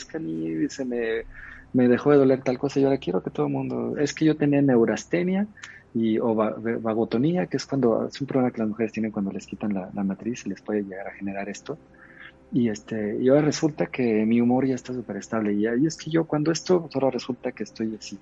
es que a mí se me, me dejó de doler tal cosa, yo ahora quiero que todo el mundo, es que yo tenía neurastenia y, o vagotonía, que es cuando es un problema que las mujeres tienen cuando les quitan la, matriz, les puede llegar a generar esto. Y, este, y ahora resulta que mi humor ya está súper estable. Y, y es que yo cuando esto, ahora resulta que estoy así.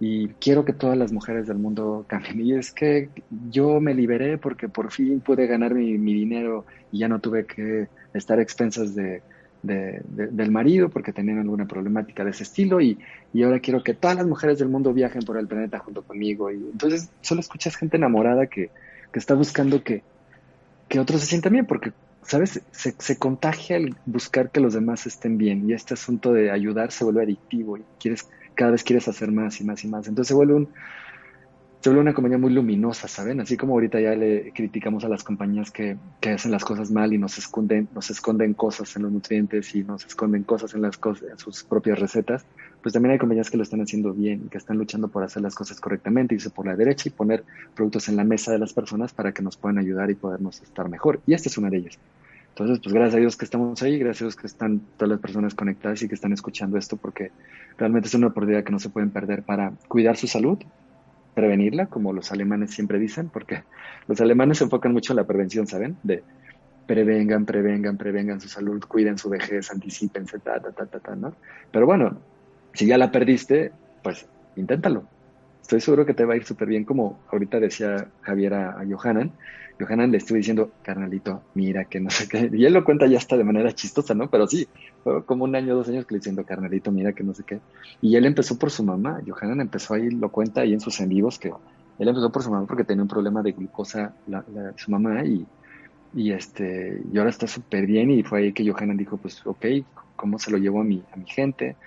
Y quiero que todas las mujeres del mundo cambien. Y es que yo me liberé porque por fin pude ganar mi, mi dinero y ya no tuve que estar a expensas de, de, del marido porque tenían alguna problemática de ese estilo. Y, y ahora quiero que todas las mujeres del mundo viajen por el planeta junto conmigo. Y entonces solo escuchas gente enamorada que, que está buscando que, que otros se sientan bien porque ¿sabes? Se, se, contagia el buscar que los demás estén bien y este asunto de ayudar se vuelve adictivo y quieres, cada vez quieres hacer más y más y más. Entonces se vuelve un, se vuelve una compañía muy luminosa, ¿saben? Así como ahorita ya le criticamos a las compañías que, que hacen las cosas mal y nos esconden, nos esconden cosas en los nutrientes y nos esconden cosas en las cosas, en sus propias recetas, pues también hay compañías que lo están haciendo bien que están luchando por hacer las cosas correctamente, irse por la derecha y poner productos en la mesa de las personas para que nos puedan ayudar y podernos estar mejor. Y esta es una de ellas. Entonces, pues gracias a Dios que estamos ahí, gracias a Dios que están todas las personas conectadas y que están escuchando esto, porque realmente es una oportunidad que no se pueden perder para cuidar su salud, prevenirla, como los alemanes siempre dicen, porque los alemanes se enfocan mucho en la prevención, ¿saben? De prevengan, prevengan, prevengan su salud, cuiden su vejez, anticipense, ta, ta, ta, ta, ta, ¿no? Pero bueno, si ya la perdiste, pues inténtalo. Estoy seguro que te va a ir súper bien, como ahorita decía Javier a, a Johanan, Johanan le estuve diciendo, carnalito, mira que no sé qué. Y él lo cuenta ya hasta de manera chistosa, ¿no? Pero sí, fue como un año, dos años que le diciendo, carnalito, mira que no sé qué. Y él empezó por su mamá. Johanan empezó ahí, lo cuenta ahí en sus en vivos, que él empezó por su mamá porque tenía un problema de glucosa su mamá y, y este, y ahora está súper bien. Y fue ahí que Johanan dijo, pues, ok, ¿cómo se lo llevo a mi, a mi gente?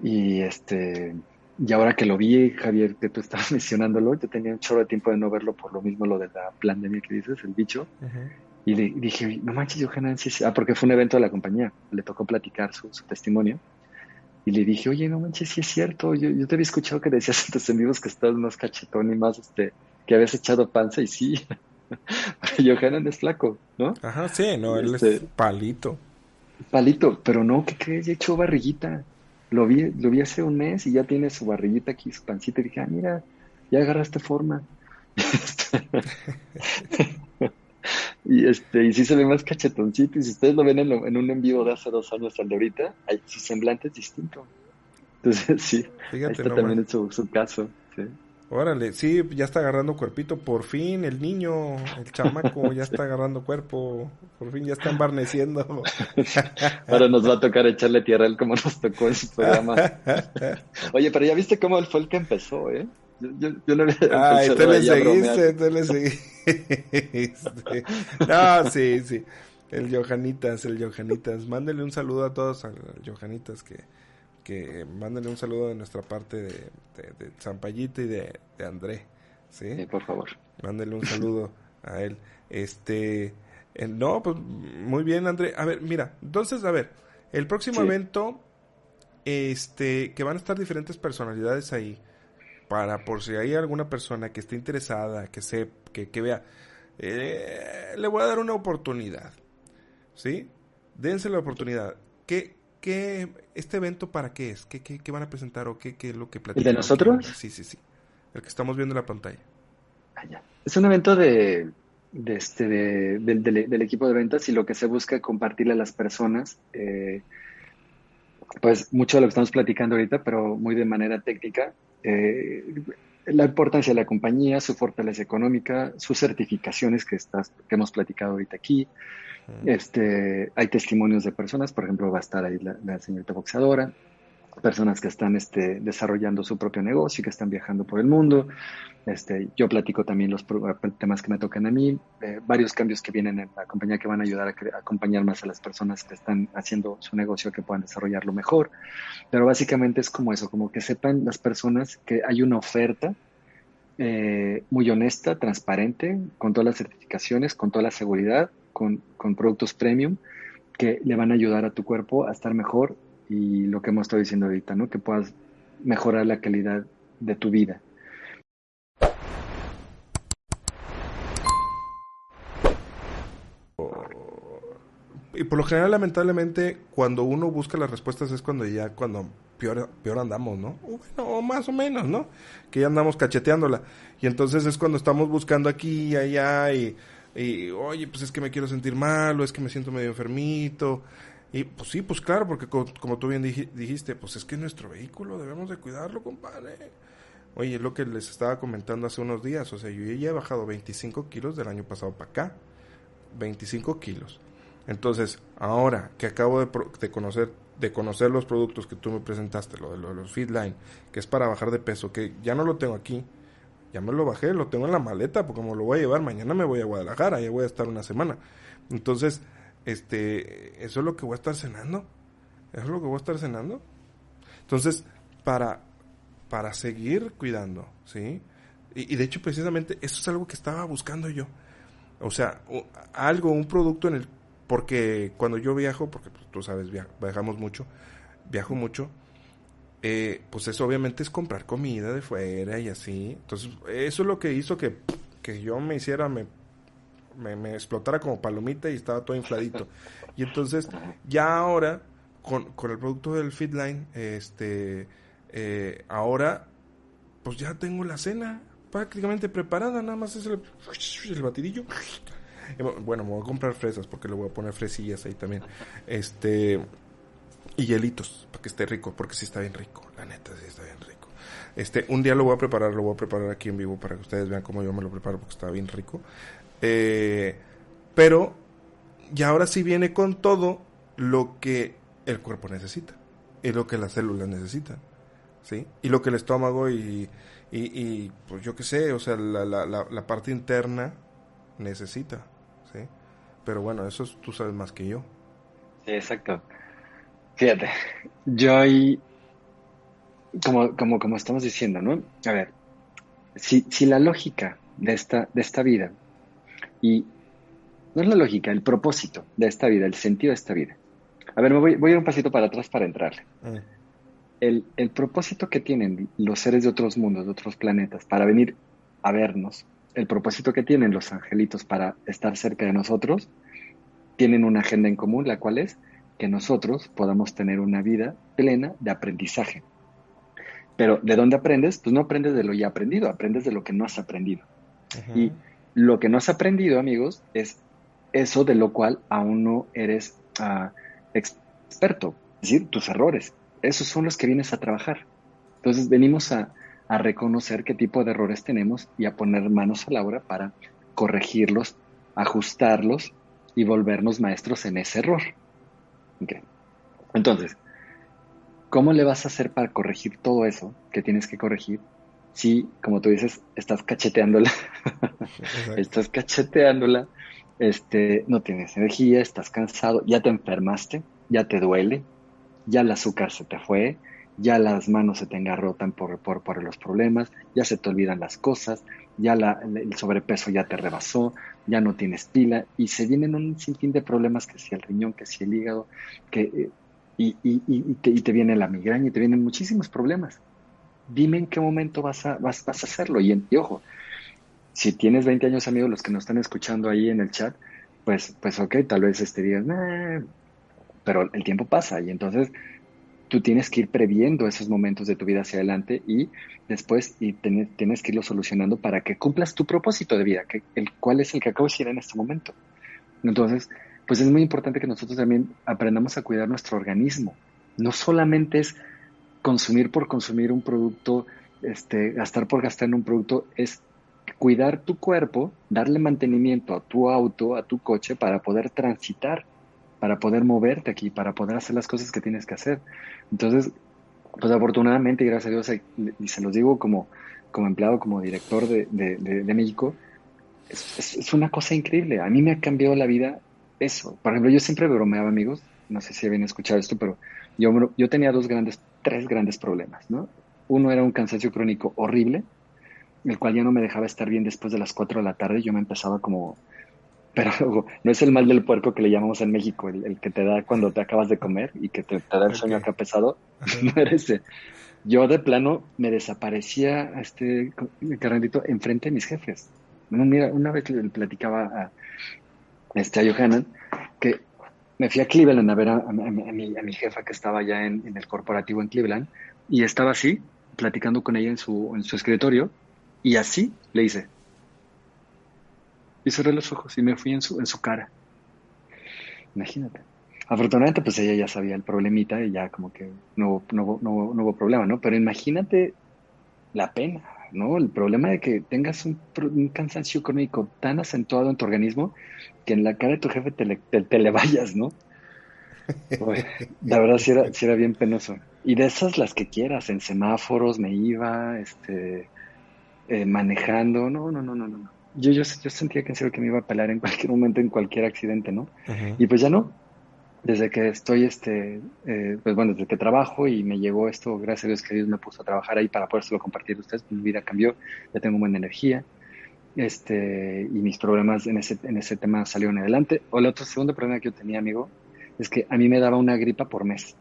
Y este, y ahora que lo vi, Javier, que tú estabas mencionándolo, yo tenía un chorro de tiempo de no verlo por lo mismo, lo de la pandemia que dices, el bicho. Uh-huh. Y le dije, no manches, Johanan, sí, sí. Ah, porque fue un evento de la compañía, le tocó platicar su, su testimonio. Y le dije, oye, no manches, sí es cierto. Yo, yo te había escuchado que decías en tus amigos que estás más cachetón y más, este, que habías echado panza, y sí. Johanan es flaco, ¿no? Ajá, sí, no, él este, es palito. Palito, pero no, ¿qué crees? Ya echó barriguita. Lo vi, lo vi hace un mes y ya tiene su barriguita aquí, su pancita. Y dije, ah, mira, ya agarraste forma. y este, y sí se ve más cachetoncito. Y si ustedes lo ven en, lo, en un en vivo de hace dos años al de ahorita, hay, su semblante es distinto. Entonces, sí, Fíjate está también es su, su caso. Sí. Órale, sí, ya está agarrando cuerpito, por fin el niño, el chamaco ya está agarrando cuerpo, por fin ya está embarneciendo. Ahora nos va a tocar echarle tierra a él como nos tocó en su programa. Oye, pero ya viste cómo él fue el que empezó, ¿eh? Yo, yo, yo no Ay, te le seguiste, te le seguiste. No, sí, sí. El Johanitas, el Johanitas. Mándele un saludo a todos al Johanitas que que mándenle un saludo de nuestra parte de, de, de Zampallito y de, de André. ¿sí? ¿sí? por favor. Mándenle un saludo a él. Este, eh, no, pues muy bien, André. A ver, mira, entonces, a ver, el próximo sí. evento, este, que van a estar diferentes personalidades ahí, para por si hay alguna persona que esté interesada, que se, que, que vea, eh, le voy a dar una oportunidad, ¿sí? Dense la oportunidad. ¿Qué, ¿qué, ¿este evento para qué es? ¿Qué, qué, qué van a presentar o qué, qué es lo que platican? ¿El de nosotros? Sí, sí, sí. El que estamos viendo en la pantalla. Ah, ya. Es un evento de, de este, de, de, de, del equipo de ventas y lo que se busca es compartirle a las personas, eh, pues mucho de lo que estamos platicando ahorita, pero muy de manera técnica. Eh, la importancia de la compañía, su fortaleza económica, sus certificaciones que, estás, que hemos platicado ahorita aquí, este, hay testimonios de personas, por ejemplo, va a estar ahí la, la señorita boxeadora, personas que están este, desarrollando su propio negocio que están viajando por el mundo. Este, yo platico también los temas que me tocan a mí, eh, varios cambios que vienen en la compañía que van a ayudar a, a, acompañar más a las personas que están haciendo su negocio que puedan desarrollarlo mejor. Pero básicamente es como eso, como que sepan las personas que hay una oferta eh, muy honesta, transparente, con todas las certificaciones, con toda la seguridad, con, con, productos premium que le van a ayudar a tu cuerpo a estar mejor y lo que hemos estado diciendo ahorita, ¿no? Que puedas mejorar la calidad de tu vida. por lo general, lamentablemente, cuando uno busca las respuestas es cuando ya, cuando peor, peor andamos, ¿no? O bueno, más o menos, ¿no? Que ya andamos cacheteándola. Y entonces es cuando estamos buscando aquí y allá y, y, oye, pues es que me quiero sentir mal o es que me siento medio enfermito. Y pues sí, pues claro, porque como, tú bien dijiste, pues es que nuestro vehículo debemos de cuidarlo, compadre. Oye, es lo que les estaba comentando hace unos días, o sea, yo ya he bajado 25 kilos del año pasado para acá. 25 kilos. Entonces, ahora que acabo de, de conocer de conocer los productos que tú me presentaste, lo de, los Feedline, que es para bajar de peso, que ya no lo tengo aquí, ya me lo bajé, lo tengo en la maleta, porque como lo voy a llevar, mañana me voy a Guadalajara, ya voy a estar una semana. Entonces, este, eso es lo que voy a estar cenando, eso es lo que voy a estar cenando. Entonces, para, para seguir cuidando, ¿sí? Y, de hecho, precisamente, eso es algo que estaba buscando yo. O sea, algo, un producto en el porque cuando yo viajo, porque pues, tú sabes, viajamos mucho, viajo mucho, eh, pues eso obviamente es comprar comida de fuera y así. Entonces, eso es lo que hizo que, que yo me hiciera, me, explotara como palomita y estaba todo infladito. Y entonces, ya ahora, con, con el producto del Fitline, este, eh, ahora, pues ya tengo la cena prácticamente preparada, nada más es el, el batidillo bueno, me voy a comprar fresas porque le voy a poner fresillas ahí también. Este. Y hielitos, para que esté rico, porque sí está bien rico. La neta, sí está bien rico. Este, un día lo voy a preparar, lo voy a preparar aquí en vivo para que ustedes vean cómo yo me lo preparo porque está bien rico. Eh, pero, y ahora sí viene con todo lo que el cuerpo necesita y lo que las células necesitan. ¿Sí? Y lo que el estómago y, y, y pues yo qué sé, o sea, la, la, la parte interna necesita. ¿sí? Pero bueno, eso tú sabes más que yo. Exacto. Fíjate, yo ahí, como, como, como estamos diciendo, ¿no? A ver, si, si la lógica de esta, de esta vida, y no es la lógica, el propósito de esta vida, el sentido de esta vida. A ver, me voy, voy a ir un pasito para atrás para entrarle. Mm. El, el propósito que tienen los seres de otros mundos, de otros planetas, para venir a vernos, el propósito que tienen los angelitos para estar cerca de nosotros, tienen una agenda en común, la cual es que nosotros podamos tener una vida plena de aprendizaje. Pero ¿de dónde aprendes? Pues no aprendes de lo ya aprendido, aprendes de lo que no has aprendido. Y lo que no has aprendido, amigos, es eso de lo cual aún no eres ah, experto, es decir, tus errores. Esos son los que vienes a trabajar. Entonces venimos a, a reconocer qué tipo de errores tenemos y a poner manos a la obra para corregirlos, ajustarlos y volvernos maestros en ese error. Entonces, ¿cómo le vas a hacer para corregir todo eso que tienes que corregir si, como tú dices, estás cacheteándola? estás cacheteándola, este, no tienes energía, estás cansado, ya te enfermaste, ya te duele, ya el azúcar se te fue, ya las manos se te engarrotan por, por, por los problemas, ya se te olvidan las cosas, ya la, el sobrepeso ya te rebasó, ya no tienes pila y se vienen un sinfín de problemas que si el riñón, que si el hígado, que, eh, y, y, y, te, y, te, viene la migraña y te vienen muchísimos problemas. Dime en qué momento vas a, vas, vas a hacerlo. Y, ojo, si tienes 20 años, amigos, los que nos están escuchando ahí en el chat, pues, pues ok, tal vez este día, pero el tiempo pasa y entonces tú tienes que ir previendo esos momentos de tu vida hacia adelante y después y tienes que irlo solucionando para que cumplas tu propósito de vida, que el cual es el que acabo de decir en este momento. Entonces, pues es muy importante que nosotros también aprendamos a cuidar nuestro organismo. No solamente es consumir por consumir un producto, este, gastar por gastar en un producto, es cuidar tu cuerpo, darle mantenimiento a tu auto, a tu coche para poder transitar para poder moverte aquí, para poder hacer las cosas que tienes que hacer. Entonces, pues afortunadamente, gracias a Dios, y se los digo como, como empleado, como director de, de, México, es, es, una cosa increíble. A mí me ha cambiado la vida eso. Por ejemplo, yo siempre bromeaba, amigos, no sé si habían escuchado esto, pero yo, yo tenía dos grandes, tres grandes problemas, ¿no? Uno era un cansancio crónico horrible, el cual ya no me dejaba estar bien después de las cuatro de la tarde. Yo me empezaba como pero no es el mal del puerco que le llamamos en México, el, que te da cuando te acabas de comer y que te, da el sueño acá pesado, no era ese. Yo de plano me desaparecía este carnalito enfrente de mis jefes. mira, una vez le platicaba a, este, a Johanan me fui a Cleveland a ver a, mi, a mi, jefa que estaba ya en, el corporativo en Cleveland y estaba así, platicando con ella en su, en su escritorio y así le hice. Y cerré los ojos y me fui en su, en su cara. Imagínate. Afortunadamente, pues ella ya sabía el problemita y ya como que no, no, no, no hubo problema, ¿no? Pero imagínate la pena, ¿no? El problema de que tengas un, un, cansancio crónico tan acentuado en tu organismo que en la cara de tu jefe te le, te, le vayas, ¿no? la verdad sí era, sí era bien penoso. Y de esas las que quieras, en semáforos me iba, este, eh, manejando, no, no, no, no, no. Yo, yo, yo sentía que en serio que me iba a pelar en cualquier momento, en cualquier accidente, ¿no? Y pues ya no. Desde que estoy, este, eh, pues bueno, desde que trabajo y me llegó esto, gracias a Dios que Dios me puso a trabajar ahí para podérselo compartir a ustedes, mi vida cambió, ya tengo buena energía, este, y mis problemas en ese, en ese tema salieron adelante. O el otro segundo problema que yo tenía, amigo, es que a mí me daba una gripa por mes.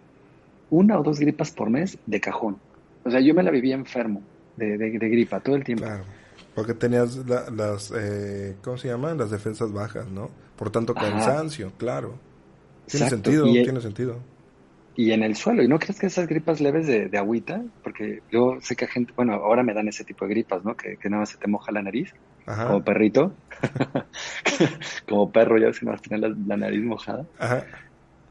Una o dos gripas por mes de cajón. O sea, yo me la vivía enfermo de, de, gripa todo el tiempo. Claro, porque tenías las, eh, ¿cómo se llaman? Las defensas bajas, ¿no? Por tanto, cansancio, claro. Tiene sentido, tiene sentido. Y en el suelo, ¿y no crees que esas gripas leves de, de, agüita? Porque yo sé que hay gente, bueno, ahora me dan ese tipo de gripas, ¿no? Que, que nada más se te moja la nariz, como perrito, como perro, ya si no vas a tener la, nariz mojada. Ajá.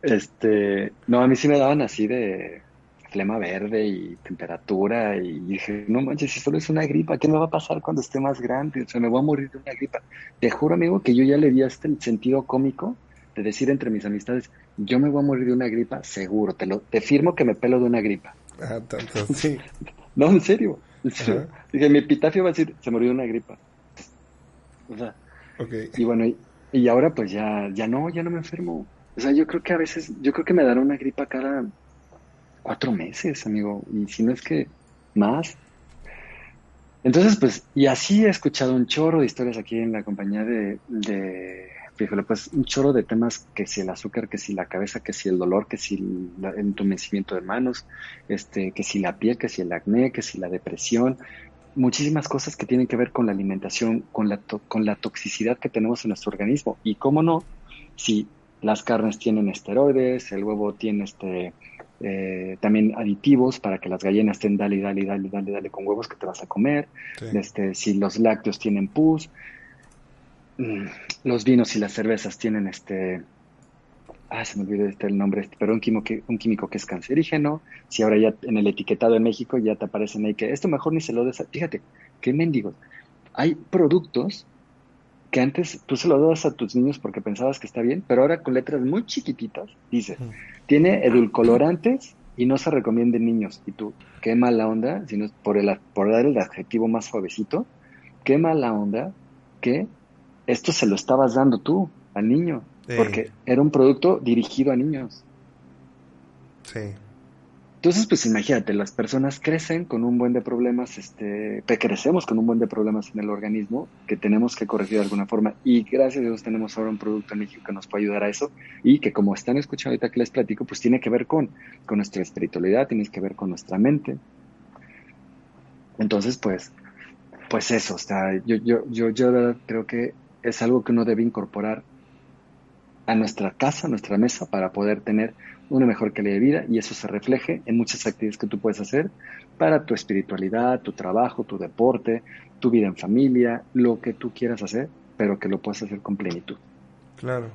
Este, no, a mí sí me daban así de flema verde y temperatura y dije, no manches, si solo es una gripa, ¿qué me va a pasar cuando esté más grande? O sea, me voy a morir de una gripa. Te juro, amigo, que yo ya le di hasta el sentido cómico de decir entre mis amistades, yo me voy a morir de una gripa, seguro, te lo, te firmo que me pelo de una gripa. Ah, tanto, sí. no, en serio, Dije, mi epitafio va a decir, se murió de una gripa. O sea, okay. y bueno, y, ahora pues ya, ya no, ya no me enfermo. O sea, yo creo que a veces, yo creo que me dará una gripa cada cuatro meses, amigo, y si no es que más. Entonces, pues, y así he escuchado un chorro de historias aquí en la compañía de, de fíjole, pues un chorro de temas, que si el azúcar, que si la cabeza, que si el dolor, que si el entumecimiento de manos, este, que si la piel, que si el acné, que si la depresión, muchísimas cosas que tienen que ver con la alimentación, con la, con la toxicidad que tenemos en nuestro organismo. Y cómo no, si las carnes tienen esteroides, el huevo tiene este eh, también aditivos para que las gallinas estén dale, dale, dale, dale, dale con huevos que te vas a comer. Este, si los lácteos tienen pus, los vinos y las cervezas tienen este, ah, se me olvidó este el nombre, este, pero un químico, que, un químico que es cancerígeno. Si ahora ya en el etiquetado de México ya te aparecen ahí que esto mejor ni se lo des. Fíjate, qué mendigos. Hay productos que antes tú se lo das a tus niños porque pensabas que está bien, pero ahora con letras muy chiquititas dice, tiene edulcolorantes y no se recomienda en niños. Y tú, qué mala onda, sino por, el, por dar el adjetivo más suavecito, qué mala onda que esto se lo estabas dando tú al niño, porque era un producto dirigido a niños. Sí. Entonces, pues imagínate, las personas crecen con un buen de problemas, este, crecemos con un buen de problemas en el organismo que tenemos que corregir de alguna forma. Y gracias a Dios tenemos ahora un producto en México que nos puede ayudar a eso y que como están escuchando ahorita que les platico, pues tiene que ver con, con nuestra espiritualidad, tiene que ver con nuestra mente. Entonces, pues, pues eso, o sea, yo, yo, yo, yo creo que es algo que uno debe incorporar a nuestra casa, a nuestra mesa, para poder tener una mejor calidad de vida y eso se refleje en muchas actividades que tú puedes hacer para tu espiritualidad, tu trabajo, tu deporte, tu vida en familia, lo que tú quieras hacer, pero que lo puedas hacer con plenitud. Claro,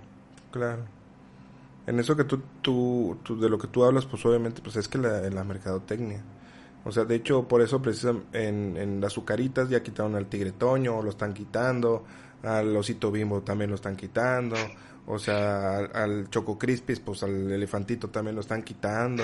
claro. En eso que tú, tú, de lo que tú hablas, pues obviamente, pues es que la, la mercadotecnia. O sea, de hecho, por eso precisamente en, en las azucaritas ya quitaron al tigre toño, lo están quitando, al osito bimbo también lo están quitando, o sea, al, Choco Crispis, pues al elefantito también lo están quitando.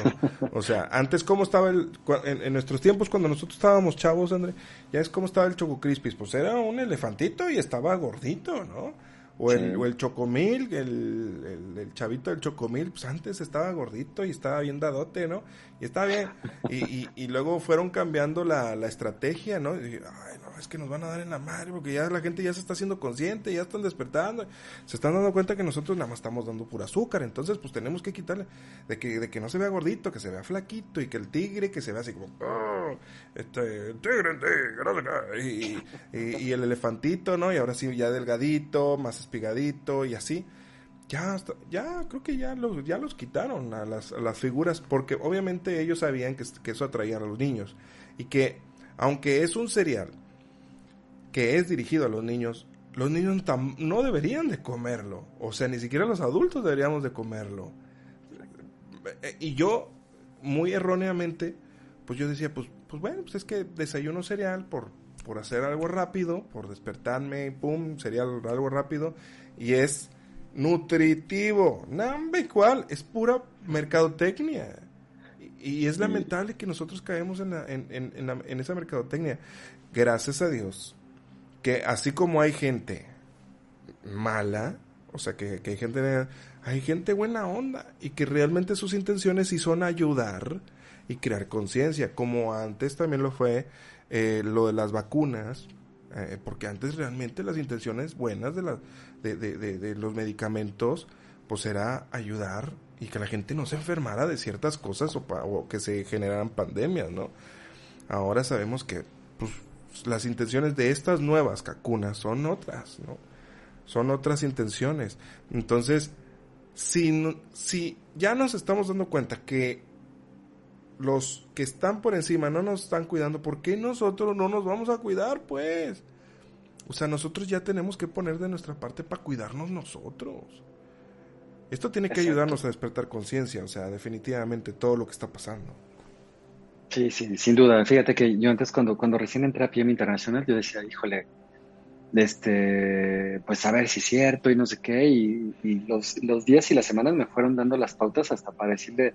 O sea, antes, ¿cómo estaba el. En, nuestros tiempos, cuando nosotros estábamos chavos, André, ya es cómo estaba el Choco Crispis. Pues era un elefantito y estaba gordito, ¿no? O el, o el chocomil, el, el, chavito del chocomil, pues antes estaba gordito y estaba bien dadote, ¿no? Y estaba bien. Y, y, y luego fueron cambiando la, la estrategia, ¿no? Y, ay, no, es que nos van a dar en la madre porque ya la gente ya se está haciendo consciente, ya están despertando, se están dando cuenta que nosotros nada más estamos dando pura azúcar, entonces pues tenemos que quitarle, de que, de que no se vea gordito, que se vea flaquito y que el tigre que se vea así como, oh, este, tigre, tigre, y, el elefantito, ¿no? Y ahora sí ya delgadito, más espigadito y así. ya, ya creo que ya los, ya los quitaron a las, las figuras porque obviamente ellos sabían que, que, eso atraía a los niños y que aunque es un cereal que es dirigido a los niños, los niños no deberían de comerlo, o sea, ni siquiera los adultos deberíamos de comerlo. Y yo, muy erróneamente, pues yo decía, pues, pues bueno, pues es que desayuno cereal por, por hacer algo rápido, por despertarme, pum, cereal algo rápido, y es nutritivo. Nambe cuál, es pura mercadotecnia. Y, es lamentable que nosotros caemos en, en, esa mercadotecnia. Gracias a Dios, que así como hay gente mala, o sea, que, hay gente hay gente buena onda y que realmente sus intenciones sí son ayudar y crear conciencia, como antes también lo fue eh, lo de las vacunas, eh, porque antes realmente las intenciones buenas de, la, de, de, los medicamentos, pues era ayudar y que la gente no se enfermara de ciertas cosas o, que se generaran pandemias, ¿no? Ahora sabemos que pues, las intenciones de estas nuevas vacunas son otras, ¿no? Son otras intenciones. Entonces, si, si ya nos estamos dando cuenta que los que están por encima no nos están cuidando, ¿por qué nosotros no nos vamos a cuidar, pues? O sea, nosotros ya tenemos que poner de nuestra parte para cuidarnos nosotros. Esto tiene que ayudarnos a despertar conciencia, o sea, definitivamente todo lo que está pasando. Sí, sí, sin duda. Fíjate que yo antes cuando, cuando recién entré a PM Internacional, yo decía, híjole, este, pues a ver si es cierto y no sé qué, y, los, los días y las semanas me fueron dando las pautas hasta para decirle,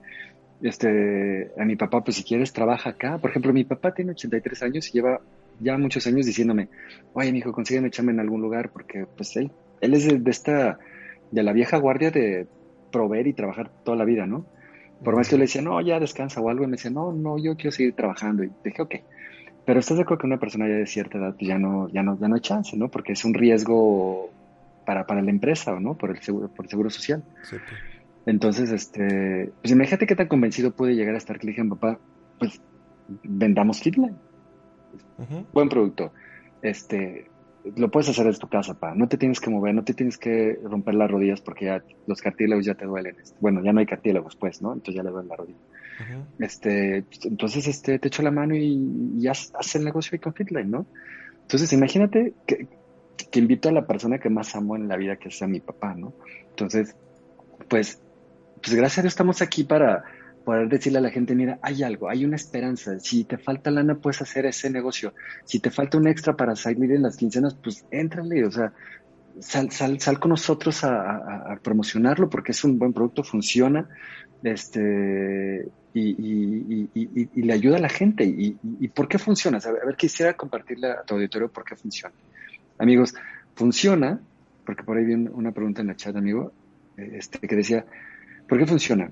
este, a mi papá, pues si quieres trabaja acá. Por ejemplo, mi papá tiene 83 años y lleva ya muchos años diciéndome, oye, mi hijo, consígueme echarme en algún lugar, porque pues él, él es de, esta, de la vieja guardia de proveer y trabajar toda la vida, ¿no? Por más que yo le decía, no, ya descansa o algo, y me decía, no, no, yo quiero seguir trabajando. Y dije, ok. Pero estás de acuerdo que una persona ya de cierta edad pues ya no, ya no, ya no hay chance, ¿no? Porque es un riesgo para, para la empresa, ¿no? Por el seguro, por el seguro social. Sí, pues. Entonces, este, pues imagínate qué tan convencido puede llegar a estar que le digan, papá, pues vendamos Fitline. Buen producto. Este, lo puedes hacer desde tu casa, pa. No te tienes que mover, no te tienes que romper las rodillas porque ya los cartílagos ya te duelen. Este, bueno, ya no hay cartílagos, pues, ¿no? Entonces ya le duele la rodilla. Este, entonces, este, te echo la mano y, ya haz el negocio con Fitline, ¿no? Entonces, imagínate que, que invito a la persona que más amo en la vida, que sea mi papá, ¿no? Entonces, pues pues gracias a Dios estamos aquí para poder decirle a la gente, mira, hay algo, hay una esperanza. Si te falta lana, puedes hacer ese negocio. Si te falta un extra para salir en las quincenas, pues éntrale, o sea, sal, sal, sal con nosotros a, promocionarlo porque es un buen producto, funciona, este, y, y, le ayuda a la gente. ¿Y, por qué funciona? A ver, quisiera compartirle a tu auditorio por qué funciona. Amigos, funciona, porque por ahí vi una pregunta en el chat, amigo, este, que decía, ¿Por qué funciona?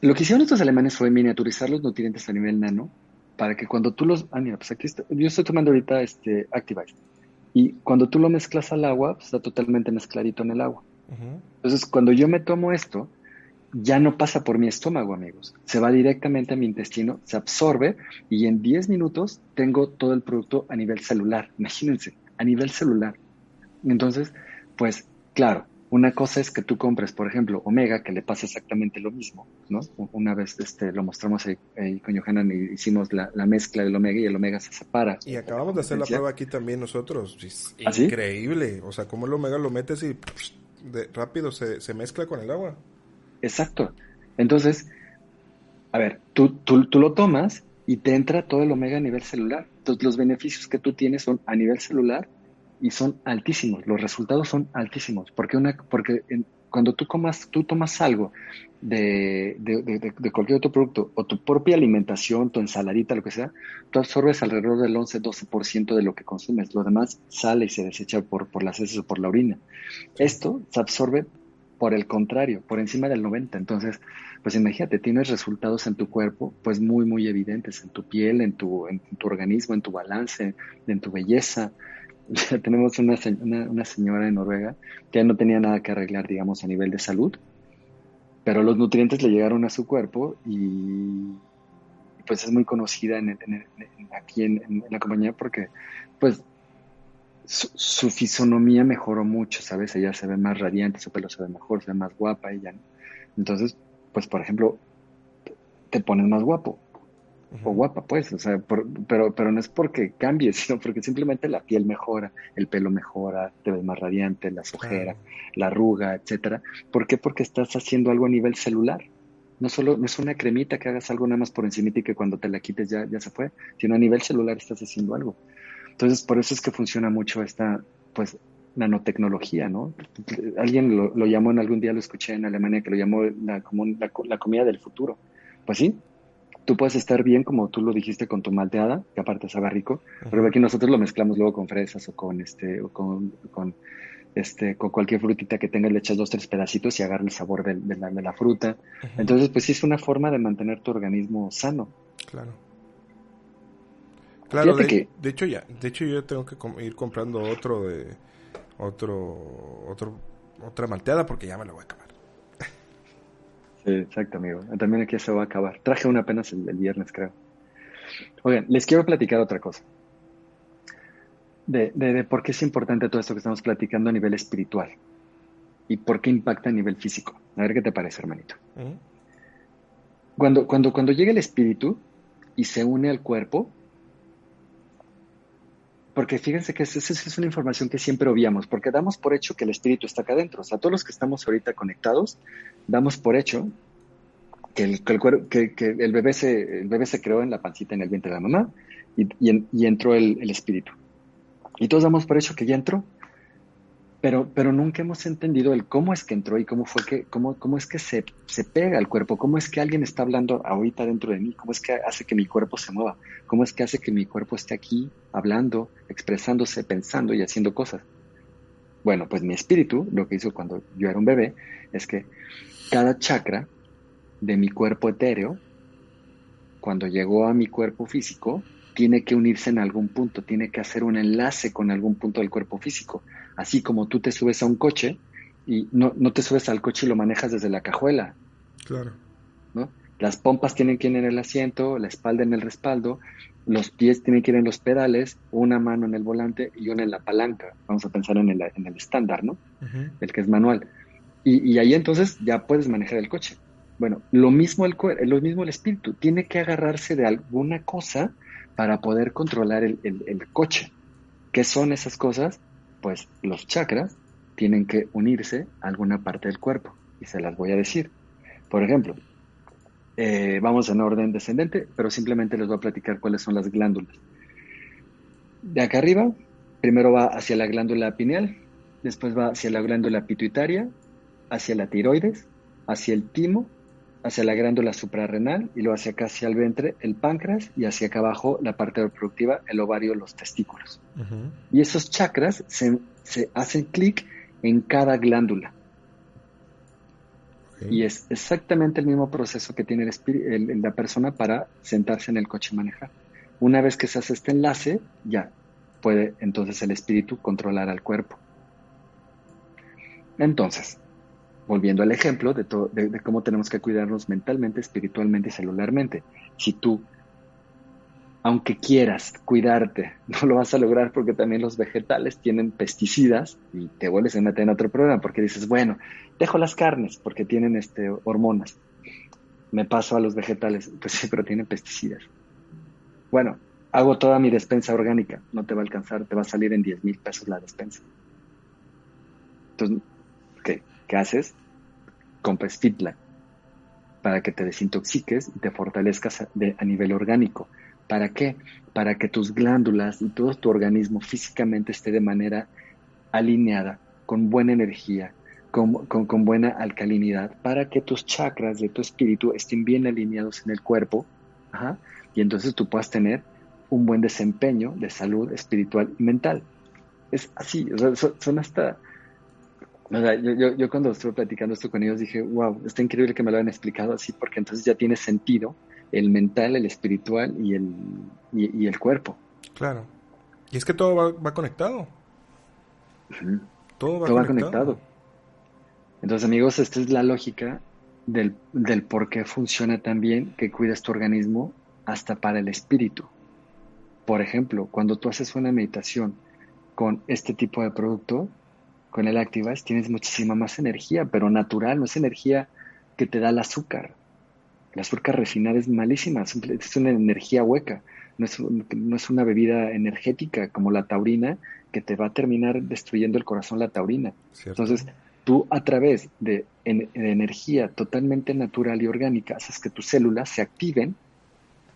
Lo que hicieron estos alemanes fue miniaturizar los nutrientes a nivel nano para que cuando tú los... Ah, mira, pues aquí está, yo estoy tomando ahorita este Activite. Y cuando tú lo mezclas al agua, pues está totalmente mezcladito en el agua. Entonces, cuando yo me tomo esto, ya no pasa por mi estómago, amigos. Se va directamente a mi intestino, se absorbe y en 10 minutos tengo todo el producto a nivel celular. Imagínense, a nivel celular. Entonces, pues, claro, una cosa es que tú compres, por ejemplo, Omega, que le pasa exactamente lo mismo, ¿no? Una vez este, lo mostramos ahí, con Johanan y hicimos la, mezcla del Omega y el Omega se separa. Y acabamos de hacer la prueba aquí también nosotros. Es ¿Ah, increíble. O sea, como el Omega lo metes y de, rápido se, se, mezcla con el agua. Exacto. Entonces, a ver, tú, tú, tú lo tomas y te entra todo el Omega a nivel celular. Entonces, los beneficios que tú tienes son a nivel celular y son altísimos, los resultados son altísimos, porque, una, porque cuando tú, comas, tú tomas algo de, de, cualquier otro producto o tu propia alimentación, tu ensaladita, lo que sea, tú absorbes alrededor del 11-12% de lo que consumes, lo demás sale y se desecha por, por las heces o por la orina. Esto se absorbe por el contrario, por encima del 90%, entonces pues imagínate, tienes resultados en tu cuerpo, pues muy, muy evidentes, en tu piel, en tu, en tu organismo, en tu balance, en tu belleza, tenemos una, una, señora en Noruega que ya no tenía nada que arreglar, digamos, a nivel de salud, pero los nutrientes le llegaron a su cuerpo y pues es muy conocida en, aquí en, la compañía porque pues su, fisonomía mejoró mucho, ¿sabes? Ella se ve más radiante, su pelo se ve mejor, se ve más guapa ella, ¿no? Entonces, pues, por ejemplo, te pones más guapo o guapa, pues, o sea, pero, pero no es porque cambies, sino porque simplemente la piel mejora, el pelo mejora, te ves más radiante, la ojeras, la arruga, etcétera. ¿Por qué? Porque estás haciendo algo a nivel celular. No solo, no es una cremita que hagas algo nada más por encima y que cuando te la quites ya, ya se fue, sino a nivel celular estás haciendo algo. Entonces, por eso es que funciona mucho esta, pues, nanotecnología, ¿no? Alguien lo, llamó en algún día, lo escuché en Alemania, que lo llamó la, como la, comida del futuro. Pues sí, tú puedes estar bien, como tú lo dijiste, con tu malteada, que aparte sabe rico, pero aquí nosotros lo mezclamos luego con fresas o con este, o con, con este, con cualquier frutita que tenga, le echas dos, tres pedacitos y agarra el sabor de, la, de la, fruta. Entonces, pues sí es una forma de mantener tu organismo sano. Claro. Claro, de, hecho ya, de hecho yo tengo que ir comprando otro de otro otro otra malteada porque ya me la voy a acabar. Sí, exacto, amigo. También aquí se va a acabar. Traje una apenas el, viernes, creo. Oigan, les quiero platicar otra cosa. De, de, por qué es importante todo esto que estamos platicando a nivel espiritual y por qué impacta a nivel físico. A ver qué te parece, hermanito. Cuando, cuando, cuando llega el espíritu y se une al cuerpo, porque fíjense que esa es una información que siempre obviamos, porque damos por hecho que el espíritu está acá adentro. O sea, todos los que estamos ahorita conectados, damos por hecho que el, que el, bebé, se, el bebé se creó en la pancita, en el vientre de la mamá, y, y, entró el, el, espíritu. Y todos damos por hecho que ya entró pero, pero nunca hemos entendido el cómo es que entró y cómo fue que, cómo, cómo es que se, se pega al cuerpo, cómo es que alguien está hablando ahorita dentro de mí, cómo es que hace que mi cuerpo se mueva, cómo es que hace que mi cuerpo esté aquí hablando, expresándose, pensando y haciendo cosas. Bueno, pues mi espíritu, lo que hizo cuando yo era un bebé, es que cada chakra de mi cuerpo etéreo, cuando llegó a mi cuerpo físico, tiene que unirse en algún punto, tiene que hacer un enlace con algún punto del cuerpo físico. Así como tú te subes a un coche y no, no te subes al coche y lo manejas desde la cajuela. Claro. ¿no? Las pompas tienen que ir en el asiento, la espalda en el respaldo, los pies tienen que ir en los pedales, una mano en el volante y una en la palanca. Vamos a pensar en el, en el estándar, ¿no? El que es manual. Y, y, ahí entonces ya puedes manejar el coche. Bueno, lo mismo el, lo mismo el espíritu, tiene que agarrarse de alguna cosa para poder controlar el, coche. ¿Qué son esas cosas? Pues los chakras tienen que unirse a alguna parte del cuerpo y se las voy a decir. Por ejemplo, eh, vamos en orden descendente, pero simplemente les voy a platicar cuáles son las glándulas. De acá arriba, primero va hacia la glándula pineal, después va hacia la glándula pituitaria, hacia la tiroides, hacia el timo hacia la glándula suprarrenal y luego hacia acá hacia el ventre, el páncreas y hacia acá abajo la parte reproductiva, el ovario, los testículos. Y esos chakras se, hacen clic en cada glándula. Y es exactamente el mismo proceso que tiene el, la persona para sentarse en el coche y manejar. Una vez que se hace este enlace, ya puede entonces el espíritu controlar al cuerpo. Entonces, volviendo al ejemplo de, cómo tenemos que cuidarnos mentalmente, espiritualmente y celularmente. Si tú, aunque quieras cuidarte, no lo vas a lograr porque también los vegetales tienen pesticidas y te vuelves a meter en otro programa porque dices, bueno, dejo las carnes porque tienen este, hormonas. Me paso a los vegetales, pues sí, pero tienen pesticidas. Bueno, hago toda mi despensa orgánica, no te va a alcanzar, te va a salir en 10 mil pesos la despensa. Entonces, ¿Qué haces? Compras Fitla para que te desintoxiques y te fortalezcas a, nivel orgánico. ¿Para qué? Para que tus glándulas y todo tu organismo físicamente esté de manera alineada, con buena energía, con, con, buena alcalinidad, para que tus chakras de tu espíritu estén bien alineados en el cuerpo, y entonces tú puedas tener un buen desempeño de salud espiritual y mental. Es así, son hasta yo, yo, cuando estuve platicando esto con ellos dije, wow, está increíble que me lo hayan explicado así, porque entonces ya tiene sentido el mental, el espiritual y el, y, el cuerpo. Claro. Y es que todo va, conectado. Todo, va, conectado. Entonces, amigos, esta es la lógica del, del por qué funciona tan bien que cuidas tu organismo hasta para el espíritu. Por ejemplo, cuando tú haces una meditación con este tipo de producto, con el Activas, tienes muchísima más energía, pero natural, no es energía que te da el azúcar. El azúcar refinada es malísima, es una energía hueca, no es, no es una bebida energética como la taurina que te va a terminar destruyendo el corazón la taurina. Entonces, tú a través de, de, energía totalmente natural y orgánica haces que tus células se activen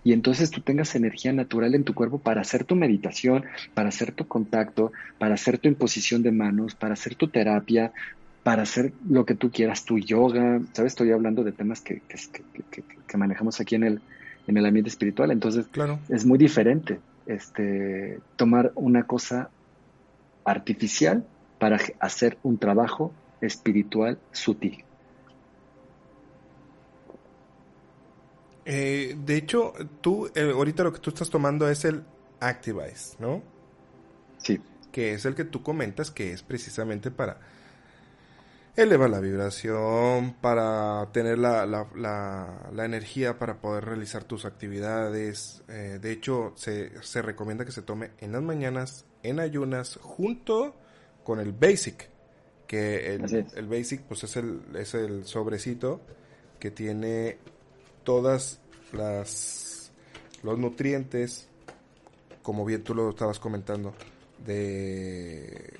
y entonces tú tengas energía natural en tu cuerpo para hacer tu meditación, para hacer tu contacto, para hacer tu imposición de manos, para hacer tu terapia, para hacer lo que tú quieras, tu yoga, ¿sabes? Estoy hablando de temas que, que, manejamos aquí en el, en el ambiente espiritual, entonces claro. es muy diferente este, tomar una cosa artificial para hacer un trabajo espiritual sutil. Eh, de hecho, tú, eh, ahorita lo que tú estás tomando es el Activize, ¿no? Sí. Que es el que tú comentas que es precisamente para elevar la vibración, para tener la, la, la, energía para poder realizar tus actividades. Eh, de hecho, se, se recomienda que se tome en las mañanas, en ayunas, junto con el Basic. Que el, el Basic, pues es el, es el sobrecito que tiene todas las los nutrientes, como bien tú lo estabas comentando, de,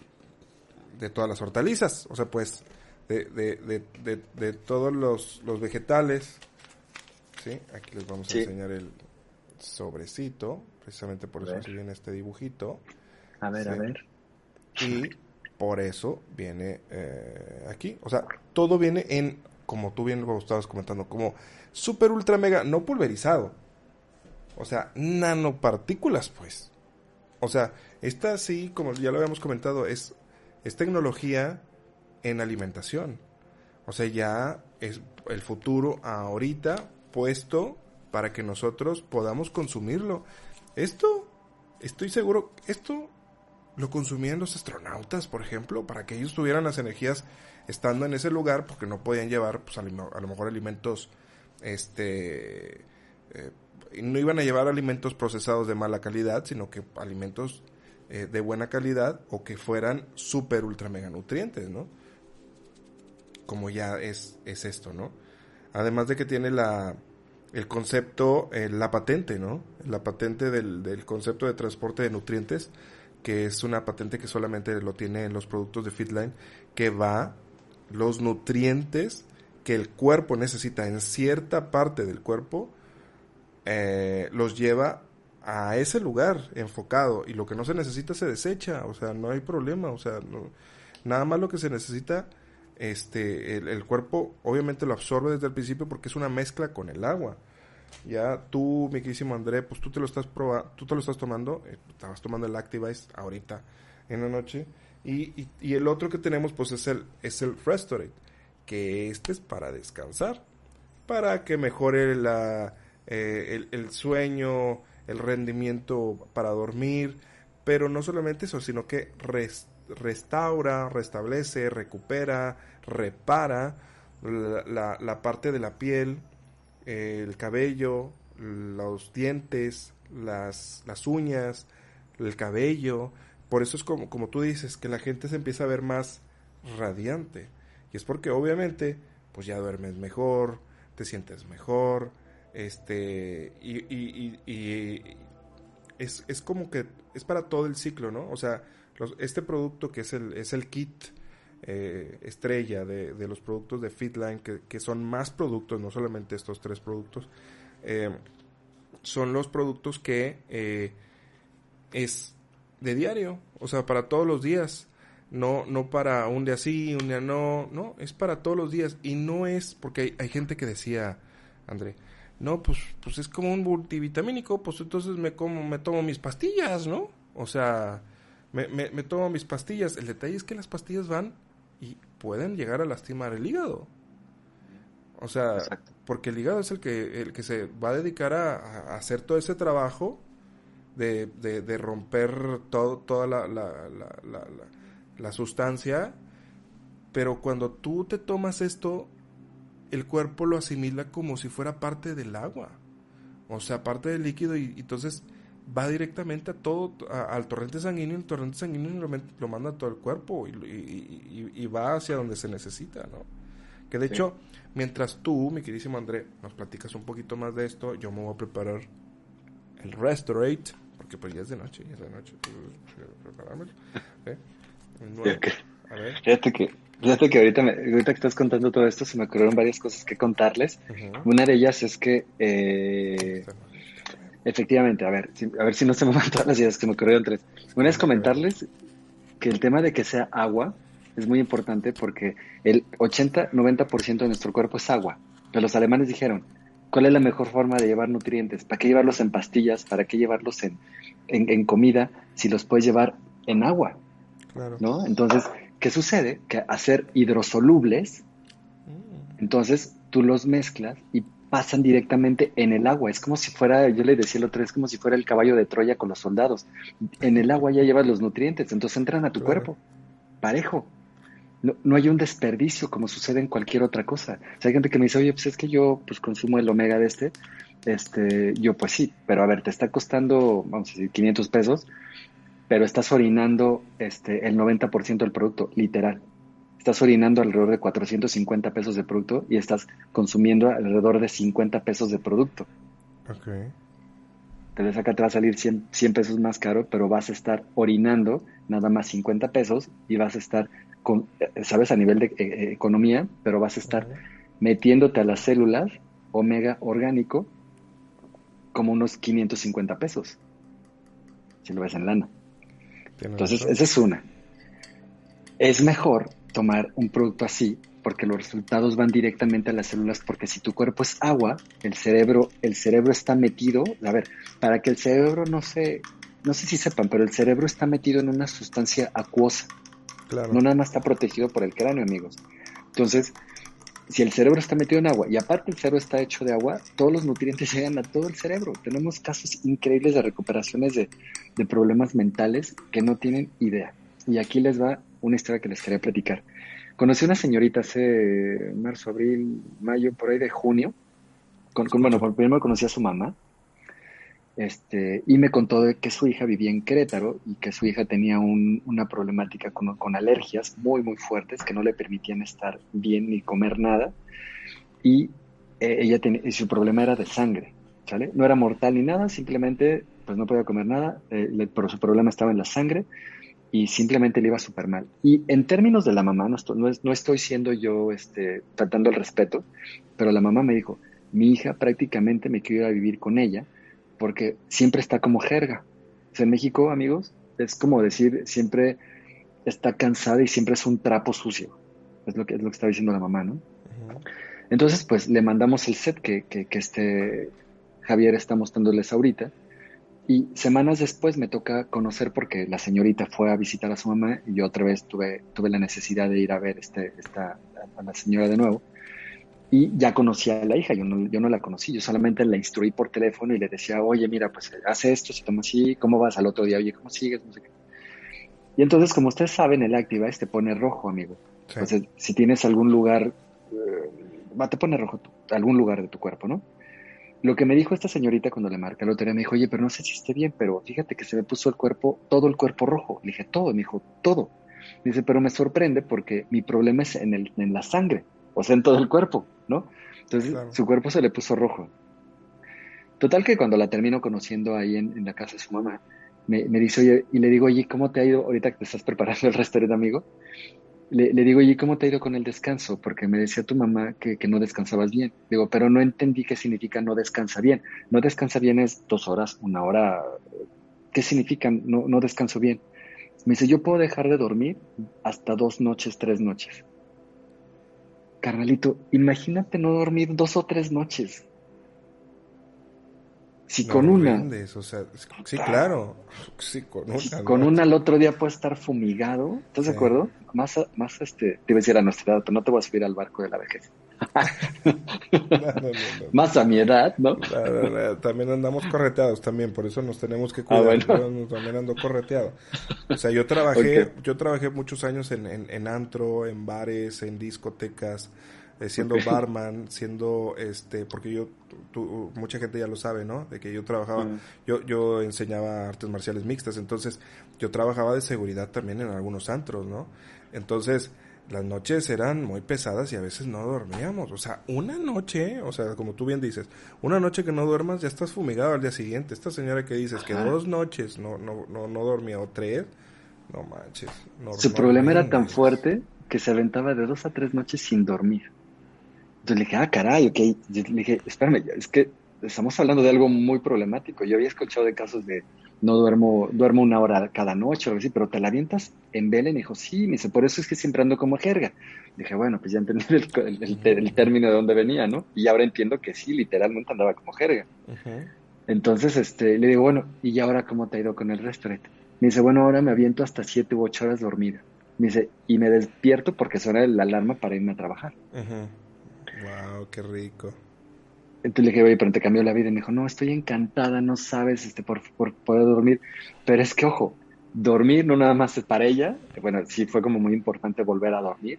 de todas las hortalizas, o sea, pues de, de, de, de todos los, los, vegetales, ¿sí? Aquí les vamos a enseñar el sobrecito, precisamente por eso viene este dibujito. A ver, a ver. Y por eso viene eh, aquí, o sea, todo viene en, como tú bien lo estabas comentando, como super ultra mega, no pulverizado. O sea, nanopartículas, pues. O sea, esta sí, como ya lo habíamos comentado, es, es tecnología en alimentación. O sea, ya es el futuro ahorita puesto para que nosotros podamos consumirlo. Esto, estoy seguro, esto lo consumían los astronautas, por ejemplo, para que ellos tuvieran las energías estando en ese lugar, porque no podían llevar, pues, a lo mejor alimentos este eh, no iban a llevar alimentos procesados de mala calidad, sino que alimentos eh, de buena calidad o que fueran super ultra mega nutrientes, ¿no? Como ya es, es esto, ¿no? Además de que tiene la, el concepto, eh, la patente, ¿no? La patente del, del concepto de transporte de nutrientes, que es una patente que solamente lo tiene en los productos de Fitline, que va los nutrientes que el cuerpo necesita en cierta parte del cuerpo, eh, los lleva a ese lugar enfocado y lo que no se necesita se desecha, o sea, no hay problema, o sea, nada más lo que se necesita, este, el, cuerpo obviamente lo absorbe desde el principio porque es una mezcla con el agua. Ya tú, mi querísimo André, pues tú te lo estás proba tú te lo estás tomando, eh, estabas tomando el Activize ahorita en la noche y, y, el otro que tenemos pues es el es el Restorate que este es para descansar, para que mejore la, eh, el, sueño, el rendimiento para dormir, pero no solamente eso, sino que restaura, restablece, recupera, repara la, la, parte de la piel, el cabello, los dientes, las, las uñas, el cabello. Por eso es como, como tú dices, que la gente se empieza a ver más radiante. Y es porque obviamente, pues ya duermes mejor, te sientes mejor, este, y, y, y, es, es, como que es para todo el ciclo, ¿no? O sea, este producto que es el, es el kit eh, estrella de, de, los productos de Fitline, que, que, son más productos, no solamente estos tres productos, eh, son los productos que eh, es de diario, o sea, para todos los días no, no para un día sí, un día no, no, es para todos los días y no es, porque hay, gente que decía, André, no, pues, pues es como un multivitamínico, pues entonces me como, me tomo mis pastillas, ¿no? O sea, me, me, me tomo mis pastillas. El detalle es que las pastillas van y pueden llegar a lastimar el hígado. O sea, porque el hígado es el que, el que se va a dedicar a, hacer todo ese trabajo de, de, de romper todo, toda la, la, la la sustancia, pero cuando tú te tomas esto, el cuerpo lo asimila como si fuera parte del agua, o sea, parte del líquido y, entonces va directamente a todo, al torrente sanguíneo, el torrente sanguíneo lo, manda a todo el cuerpo y, va hacia donde se necesita, ¿no? Que de hecho, mientras tú, mi queridísimo André, nos platicas un poquito más de esto, yo me voy a preparar el Restorate, porque pues ya es de noche, ya es de noche, ¿eh? A ver. Fíjate que, fíjate que ahorita, ahorita que estás contando todo esto, se me ocurrieron varias cosas que contarles. Una de ellas es que eh, Efectivamente, a ver, a ver si no se me van todas las ideas que me ocurrieron tres. Una es comentarles que el tema de que sea agua es muy importante porque el 80-90% de nuestro cuerpo es agua. Pero los alemanes dijeron, ¿cuál es la mejor forma de llevar nutrientes? ¿Para qué llevarlos en pastillas? ¿Para qué llevarlos en, en, comida si los puedes llevar en agua? ¿No? Entonces, ¿qué sucede? Que hacer hidrosolubles, mm. entonces tú los mezclas y pasan directamente en el agua. Es como si fuera, yo le decía el otro, es como si fuera el caballo de Troya con los soldados. En el agua ya llevas los nutrientes, entonces entran a tu cuerpo, parejo. No, no, hay un desperdicio como sucede en cualquier otra cosa. O hay gente que me dice, oye, pues es que yo pues consumo el omega de este. Este, yo pues sí, pero a ver, te está costando, vamos a decir, 500 pesos, pero estás orinando este, el 90% del producto, literal estás orinando alrededor de 450 pesos de producto y estás consumiendo alrededor de 50 pesos de producto. Ok. Entonces acá te va a salir 100, pesos más caro, pero vas a estar orinando nada más 50 pesos y vas a estar, con, eh, sabes, a nivel de eh, eh, economía, pero vas a estar metiéndote a las células omega orgánico como unos 550 pesos, si lo ves en lana. Entonces, esa es una. Es mejor tomar un producto así porque los resultados van directamente a las células porque si tu cuerpo es agua, el cerebro el cerebro está metido, a ver, para que el cerebro no se no sé si sepan, pero el cerebro está metido en una sustancia acuosa. Claro. No nada más está protegido por el cráneo, amigos. Entonces, si el cerebro está metido en agua y aparte el cerebro está hecho de agua, todos los nutrientes llegan a todo el cerebro. Tenemos casos increíbles de recuperaciones de, problemas mentales que no tienen idea. Y aquí les va una historia que les quería platicar. Conocí a una señorita hace marzo, abril, mayo, por ahí de junio. Con, bueno, primero conocí a su mamá. Este, y me contó que su hija vivía en Querétaro y que su hija tenía una problemática con, alergias muy, muy fuertes que no le permitían estar bien ni comer nada. Y eh, ella su problema era de sangre, ¿sale? No era mortal ni nada, simplemente pues no podía comer nada, eh, pero su problema estaba en la sangre y simplemente le iba súper mal. Y en términos de la mamá, no estoy, no, estoy siendo yo este, tratando el respeto, pero la mamá me dijo, mi hija prácticamente me quiero ir a vivir con ella porque siempre está como jerga. en México, amigos, es como decir, siempre está cansada y siempre es un trapo sucio. Es lo que, es lo que está diciendo la mamá, ¿no? Entonces, pues le mandamos el set que, que, que este Javier está mostrándoles ahorita y semanas después me toca conocer porque la señorita fue a visitar a su mamá y yo otra vez tuve, tuve la necesidad de ir a ver este, esta, a la señora de nuevo. Y ya conocía a la hija, yo no, yo no la conocí, yo solamente la instruí por teléfono y le decía, oye, mira, pues hace esto, se toma así, ¿cómo vas al otro día? Oye, ¿cómo sigues? No sé qué. Y entonces, como ustedes saben, el Activa te pone rojo, amigo. Entonces, si tienes algún lugar, eh, te pone rojo algún lugar de tu cuerpo, ¿no? Lo que me dijo esta señorita cuando le marca la lotería, me dijo, oye, pero no sé si esté bien, pero fíjate que se me puso el cuerpo, todo el cuerpo rojo. Le dije, todo, me dijo, todo. Dice, pero me sorprende porque mi problema es en, el, en la sangre, o sea, en todo el cuerpo, ¿no? Entonces, su cuerpo se le puso rojo. Total que cuando la termino conociendo ahí en, la casa de su mamá, me, me, dice, oye, y le digo, oye, ¿cómo te ha ido ahorita que te estás preparando el restaurante, amigo? le, digo, ¿y cómo te ha ido con el descanso? Porque me decía tu mamá que, no descansabas bien. Digo, pero no entendí qué significa no descansa bien. No descansa bien es dos horas, una hora. ¿Qué significa no, no descanso bien? Me dice, yo puedo dejar de dormir hasta dos noches, tres noches. Carnalito, imagínate no dormir dos o tres noches. Si con una. sí, claro. Sí, con una. con una al otro día puede estar fumigado. ¿Estás de acuerdo? Más, más este. Te iba a decir a nuestra edad, pero no te voy a subir al barco de la vejez. más a mi edad, ¿no? también andamos correteados también, por eso nos tenemos que ah, cuidar. también ando correteado. O sea, yo trabajé, yo trabajé muchos años en, en, en antro, en bares, en discotecas eh, siendo barman, siendo, este, porque yo, mucha gente ya lo sabe, ¿no? De que yo trabajaba, yo, yo enseñaba artes marciales mixtas, entonces yo trabajaba de seguridad también en algunos antros, ¿no? Entonces, las noches eran muy pesadas y a veces no dormíamos. O sea, una noche, o sea, como tú bien dices, una noche que no duermas ya estás fumigado al día siguiente. Esta señora que dices que dos noches no, no, no, no dormía o tres, no manches. Su problema era tan fuerte que se aventaba de dos a tres noches sin dormir. Entonces le dije, ah, caray, ok. le dije, espérame, es que estamos hablando de algo muy problemático. Yo había escuchado de casos de no duermo, duermo una hora cada noche o algo así, pero te la avientas en Belén. Y dijo, sí, me dice, por eso es que siempre ando como jerga. Dije, bueno, pues ya entendí el, término de dónde venía, ¿no? Y ahora entiendo que sí, literalmente andaba como jerga. Entonces, este, le digo, bueno, ¿y ahora cómo te ha ido con el restaurante? Me dice, bueno, ahora me aviento hasta siete u ocho horas dormida. Me dice, y me despierto porque suena la alarma para irme a trabajar. Wow, qué rico. Entonces le dije, oye, pero te cambió la vida. Y me dijo, no, estoy encantada, no sabes, este, por, por poder dormir. Pero es que, ojo, dormir no nada más es para ella. Bueno, sí fue como muy importante volver a dormir,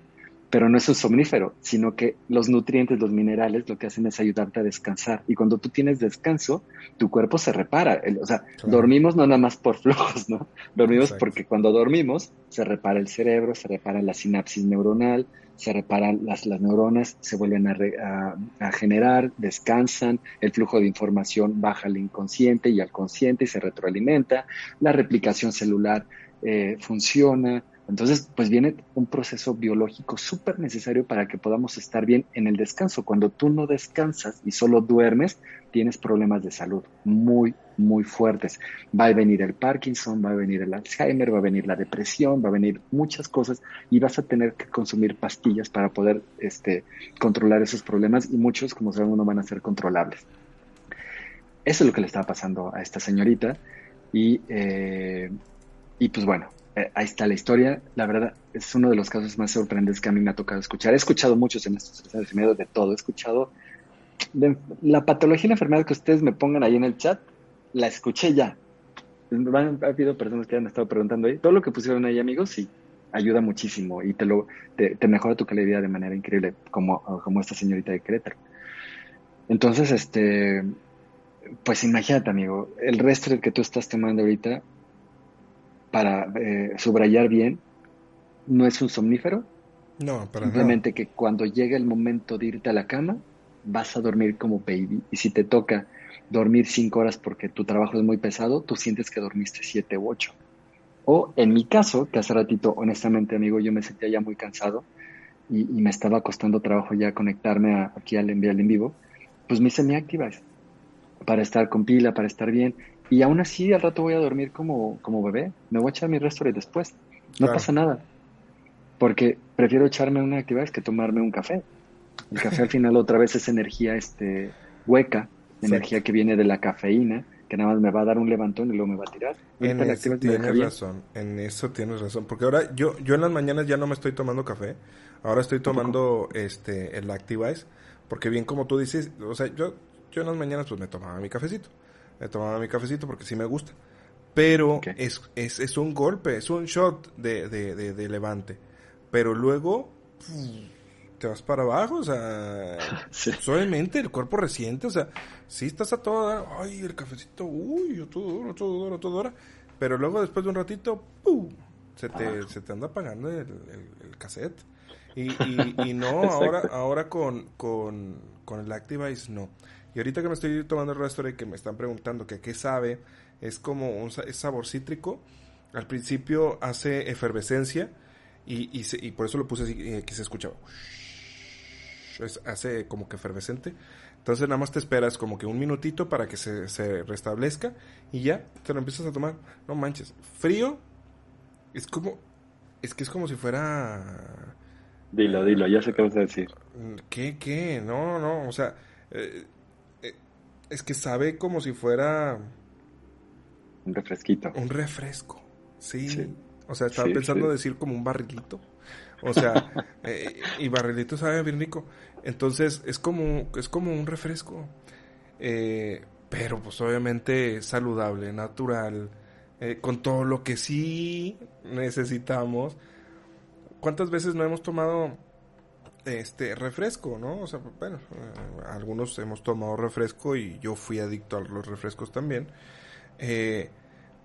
pero no es un somnífero, sino que los nutrientes, los minerales, lo que hacen es ayudarte a descansar. Y cuando tú tienes descanso, tu cuerpo se repara. o sea, dormimos no nada más por flojos, ¿no? Dormimos porque cuando dormimos se repara el cerebro, se repara la sinapsis neuronal, se reparan las, las neuronas, se vuelven a, a, generar, descansan, el flujo de información baja al inconsciente y al consciente y se retroalimenta, la replicación celular eh, funciona, entonces, pues viene un proceso biológico súper necesario para que podamos estar bien en el descanso. Cuando tú no descansas y solo duermes, tienes problemas de salud muy, muy fuertes. Va a venir el Parkinson, va a venir el Alzheimer, va a venir la depresión, va a venir muchas cosas y vas a tener que consumir pastillas para poder este, controlar esos problemas y muchos, como sabemos, no van a ser controlables. Eso es lo que le estaba pasando a esta señorita y, eh, y pues bueno, eh, ahí está la historia. La verdad, es uno de los casos más sorprendentes que a mí me ha tocado escuchar. He escuchado muchos en estos años y de todo. He escuchado la patología y la enfermedad que ustedes me pongan ahí en el chat, la escuché ya. Ha habido personas que han estado preguntando ahí. Todo lo que pusieron ahí, amigos, sí, ayuda muchísimo y te, lo, te, mejora tu calidad de manera increíble, como, como esta señorita de Querétaro. Entonces, este, pues imagínate, amigo, el resto que tú estás tomando ahorita para eh, subrayar bien, no es un somnífero. No, para Simplemente que cuando llega el momento de irte a la cama, vas a dormir como baby. Y si te toca dormir cinco horas porque tu trabajo es muy pesado, tú sientes que dormiste siete u ocho. O en mi caso, que hace ratito, honestamente, amigo, yo me sentía ya muy cansado y, me estaba costando trabajo ya conectarme aquí al enviar en vivo, pues me hice mi Activize para estar con pila, para estar bien. Y aún así al rato voy a dormir como, como bebé. Me voy a echar mi restaurante después. No pasa nada. Porque prefiero echarme una actividad que tomarme un café. El café al final otra vez es energía este, hueca, energía que viene de la cafeína, que nada más me va a dar un levantón y luego me va a tirar. En eso tienes razón, en eso tienes razón. Porque ahora yo, yo en las mañanas ya no me estoy tomando café, ahora estoy tomando este el Activize, porque bien como tú dices, o sea, yo, yo en las mañanas pues me tomaba mi cafecito he tomado mi cafecito porque sí me gusta. Pero es, es, es, un golpe, es un shot de, de, de, levante. Pero luego te vas para abajo, o sea, suavemente el cuerpo resiente, o sea, si estás a toda ay, el cafecito, uy, todo duro, todo duro, todo duro. Pero luego después de un ratito, Se te, se te anda apagando el, el, cassette. Y, y, y no, ahora, ahora con, con, con el Activize no. Y ahorita que me estoy tomando el resto y que me están preguntando que qué sabe, es como un sabor cítrico. Al principio hace efervescencia y, y, por eso lo puse así, eh, que se escuchaba. hace como que efervescente. Entonces nada más te esperas como que un minutito para que se, se restablezca y ya te lo empiezas a tomar. No manches. Frío es como... Es que es como si fuera... Dilo, dilo, ya sé qué vas a decir. ¿Qué, qué? No, no, o sea... Eh, es que sabe como si fuera... Un refresquito. Un refresco, sí. O sea, estaba pensando decir como un barrilito. O sea, eh, y barrilito sabe bien rico. Entonces, es como, es como un refresco. Eh, pero pues obviamente saludable, natural, eh, con todo lo que sí necesitamos. ¿Cuántas veces no hemos tomado este refresco, ¿no? O sea, bueno, eh, algunos hemos tomado refresco y yo fui adicto a los refrescos también. Eh,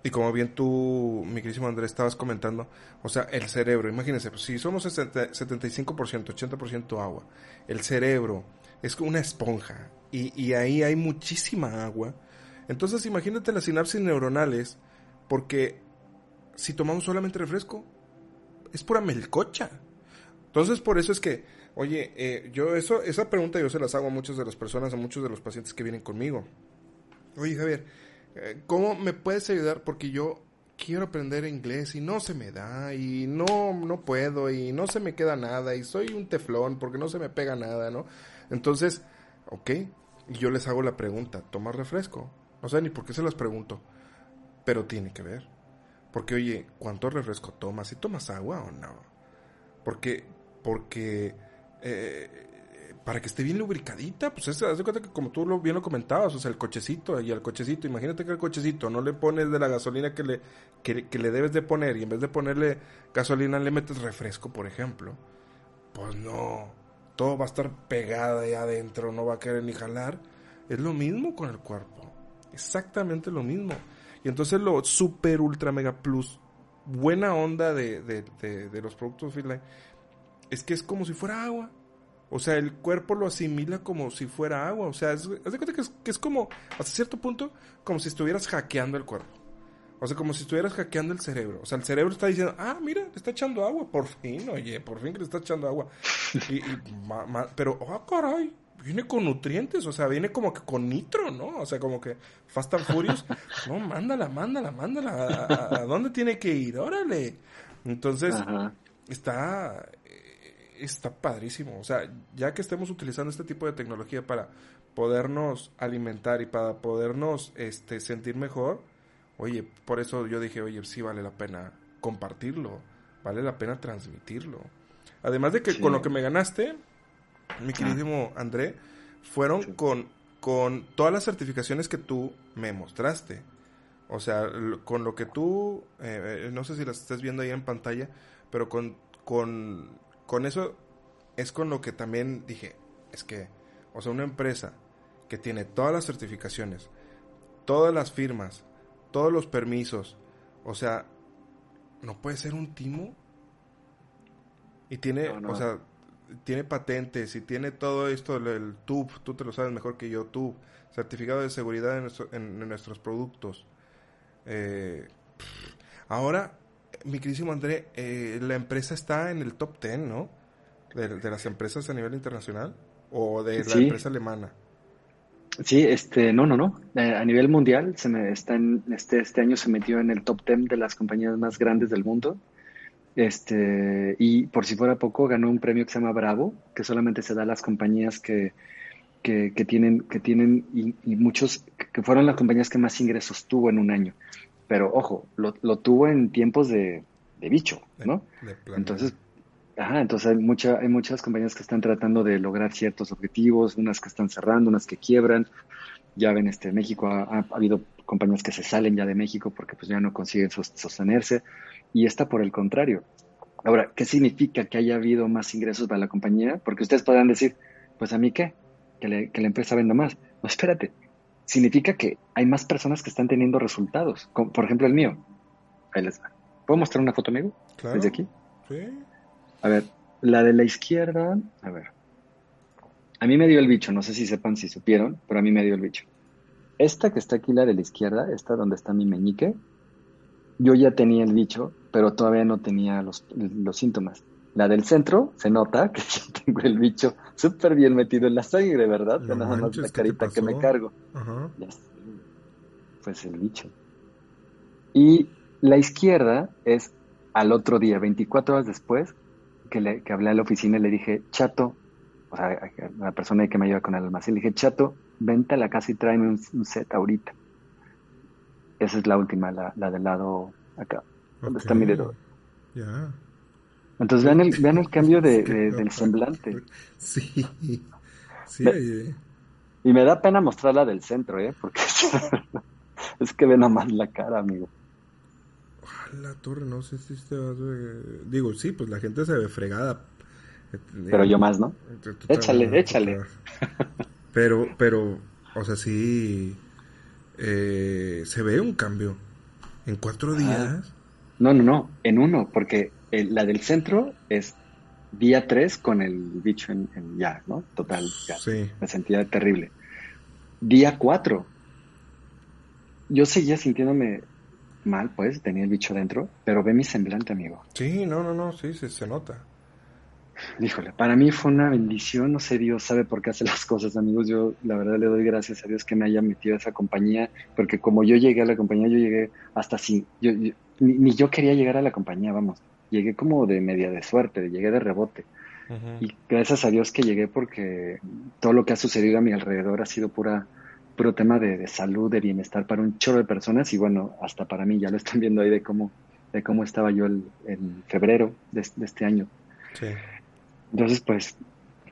y como bien tú, mi querísimo Andrés, estabas comentando, o sea, el cerebro, imagínense, pues, si somos 75%, 80% agua, el cerebro es una esponja y, y ahí hay muchísima agua. Entonces imagínate las sinapsis neuronales, porque si tomamos solamente refresco, es pura melcocha. Entonces por eso es que, oye, eh, yo eso, esa pregunta yo se las hago a muchas de las personas, a muchos de los pacientes que vienen conmigo. Oye, Javier, eh, ¿cómo me puedes ayudar? Porque yo quiero aprender inglés y no se me da y no, no puedo y no se me queda nada y soy un teflón porque no se me pega nada, ¿no? Entonces, ok, y yo les hago la pregunta, ¿tomas refresco? No sé ni por qué se las pregunto, pero tiene que ver. Porque, oye, ¿cuánto refresco tomas? ¿Y tomas agua o no? Porque, porque eh, para que esté bien lubricadita, pues es, haz de cuenta que como tú lo, bien lo comentabas, o sea, el cochecito y al cochecito, imagínate que el cochecito no le pones de la gasolina que le, que, le debes de poner y en vez de ponerle gasolina le metes refresco, por ejemplo, pues no, todo va a estar pegado ahí adentro, no va a querer ni jalar. Es lo mismo con el cuerpo, exactamente lo mismo. Y entonces lo super ultra mega plus, buena onda de, de, de, los productos Fitline, es que es como si fuera agua. O sea, el cuerpo lo asimila como si fuera agua. O sea, haz de cuenta que es, que es como, hasta cierto punto, como si estuvieras hackeando el cuerpo. O sea, como si estuvieras hackeando el cerebro. O sea, el cerebro está diciendo, ah, mira, le está echando agua. Por fin, oye, por fin que le está echando agua. Y, pero, ah, caray, viene con nutrientes, o sea, viene como que con nitro, ¿no? O sea, como que Fast and Furious, no, mándala, mándala, mándala, ¿a, dónde tiene que ir? Órale. Entonces, está, está padrísimo, o sea, ya que estemos utilizando este tipo de tecnología para podernos alimentar y para podernos este, sentir mejor, oye, por eso yo dije, oye, sí vale la pena compartirlo, vale la pena transmitirlo. Además de que con lo que me ganaste, mi queridísimo André, fueron con, con todas las certificaciones que tú me mostraste. O sea, con lo que tú, eh, eh, no sé si las estás viendo ahí en pantalla, pero con, con, con eso es con lo que también dije, es que, o sea, una empresa que tiene todas las certificaciones, todas las firmas, todos los permisos, o sea, no puede ser un timo. Y tiene, o sea, tiene patentes y tiene todo esto, el TUB, tú te lo sabes mejor que yo, TUB, certificado de seguridad en, nuestros productos. Eh, ahora, mi queridísimo André, eh, la empresa está en el top 10, ¿no? De, las empresas a nivel internacional o de la empresa alemana. Sí, este, no, no, no. Eh, a nivel mundial, se me está en, este, este año se metió en el top 10 de las compañías más grandes del mundo. Este, y por si fuera poco, ganó un premio que se llama Bravo, que solamente se da a las compañías que, que, tienen, que tienen y, muchos, que fueron las compañías que más ingresos tuvo en un año. Pero ojo, lo, tuvo en tiempos de, bicho, ¿no? entonces, ajá, entonces hay, mucha, hay muchas compañías que están tratando de lograr ciertos objetivos, unas que están cerrando, unas que quiebran. Ya ven, este, México ha, ha habido compañías que se salen ya de México porque pues ya no consiguen sostenerse y esta por el contrario. Ahora, ¿qué significa que haya habido más ingresos para la compañía? Porque ustedes podrán decir, pues a mí qué, que, la empresa venda más. No, espérate, significa que hay más personas que están teniendo resultados. por ejemplo, el mío. Ahí les va. ¿Puedo mostrar una foto, amigo? Claro. Desde aquí. Sí. A ver, la de la izquierda, a ver. A mí me dio el bicho, no sé si sepan, si supieron, pero a mí me dio el bicho. Esta que está aquí, la de la izquierda, esta donde está mi meñique, yo ya tenía el bicho, pero todavía no tenía los, síntomas. La del centro, se nota que yo tengo el bicho súper bien metido en la sangre, ¿verdad? No nada más la carita que me cargo. Ajá. Pues el bicho. Y la izquierda es al otro día, 24 horas después, que, le, que hablé a la oficina y le dije, chato, o sea, a la persona que me ayuda con el almacén, le dije, chato, vente a la casa y tráeme un set ahorita. Esa es la última, la, la del lado acá, donde está mi dedo. Ya. Entonces vean el, vean el cambio de, del semblante. Sí, sí. y me da pena mostrar la del centro, ¿eh? Porque es que ven a más la cara, amigo. La torre, no sé si te vas a... Digo, sí, pues la gente se ve fregada. Pero yo más, ¿no? Échale, échale. Pero, pero, o sea, sí, eh, se ve un cambio. En cuatro días. No, no, no, en uno, porque la del centro es día tres con el bicho en, ya, ¿no? Total, ya. Sí. Me sentía terrible. Día cuatro, yo seguía sintiéndome mal, pues, tenía el bicho dentro, pero ve mi semblante, amigo. Sí, no, no, no, sí, se, se nota. Híjole, para mí fue una bendición, no sé, Dios sabe por qué hace las cosas, amigos. Yo la verdad le doy gracias a Dios que me haya metido a esa compañía, porque como yo llegué a la compañía, yo llegué hasta así, yo, ni, yo quería llegar a la compañía, vamos, llegué como de media de suerte, llegué de rebote. Y gracias a Dios que llegué porque todo lo que ha sucedido a mi alrededor ha sido pura, puro tema de, salud, de bienestar para un chorro de personas y bueno, hasta para mí, ya lo están viendo ahí de cómo, de cómo estaba yo el, en febrero de, de este año. Sí. Entonces, pues,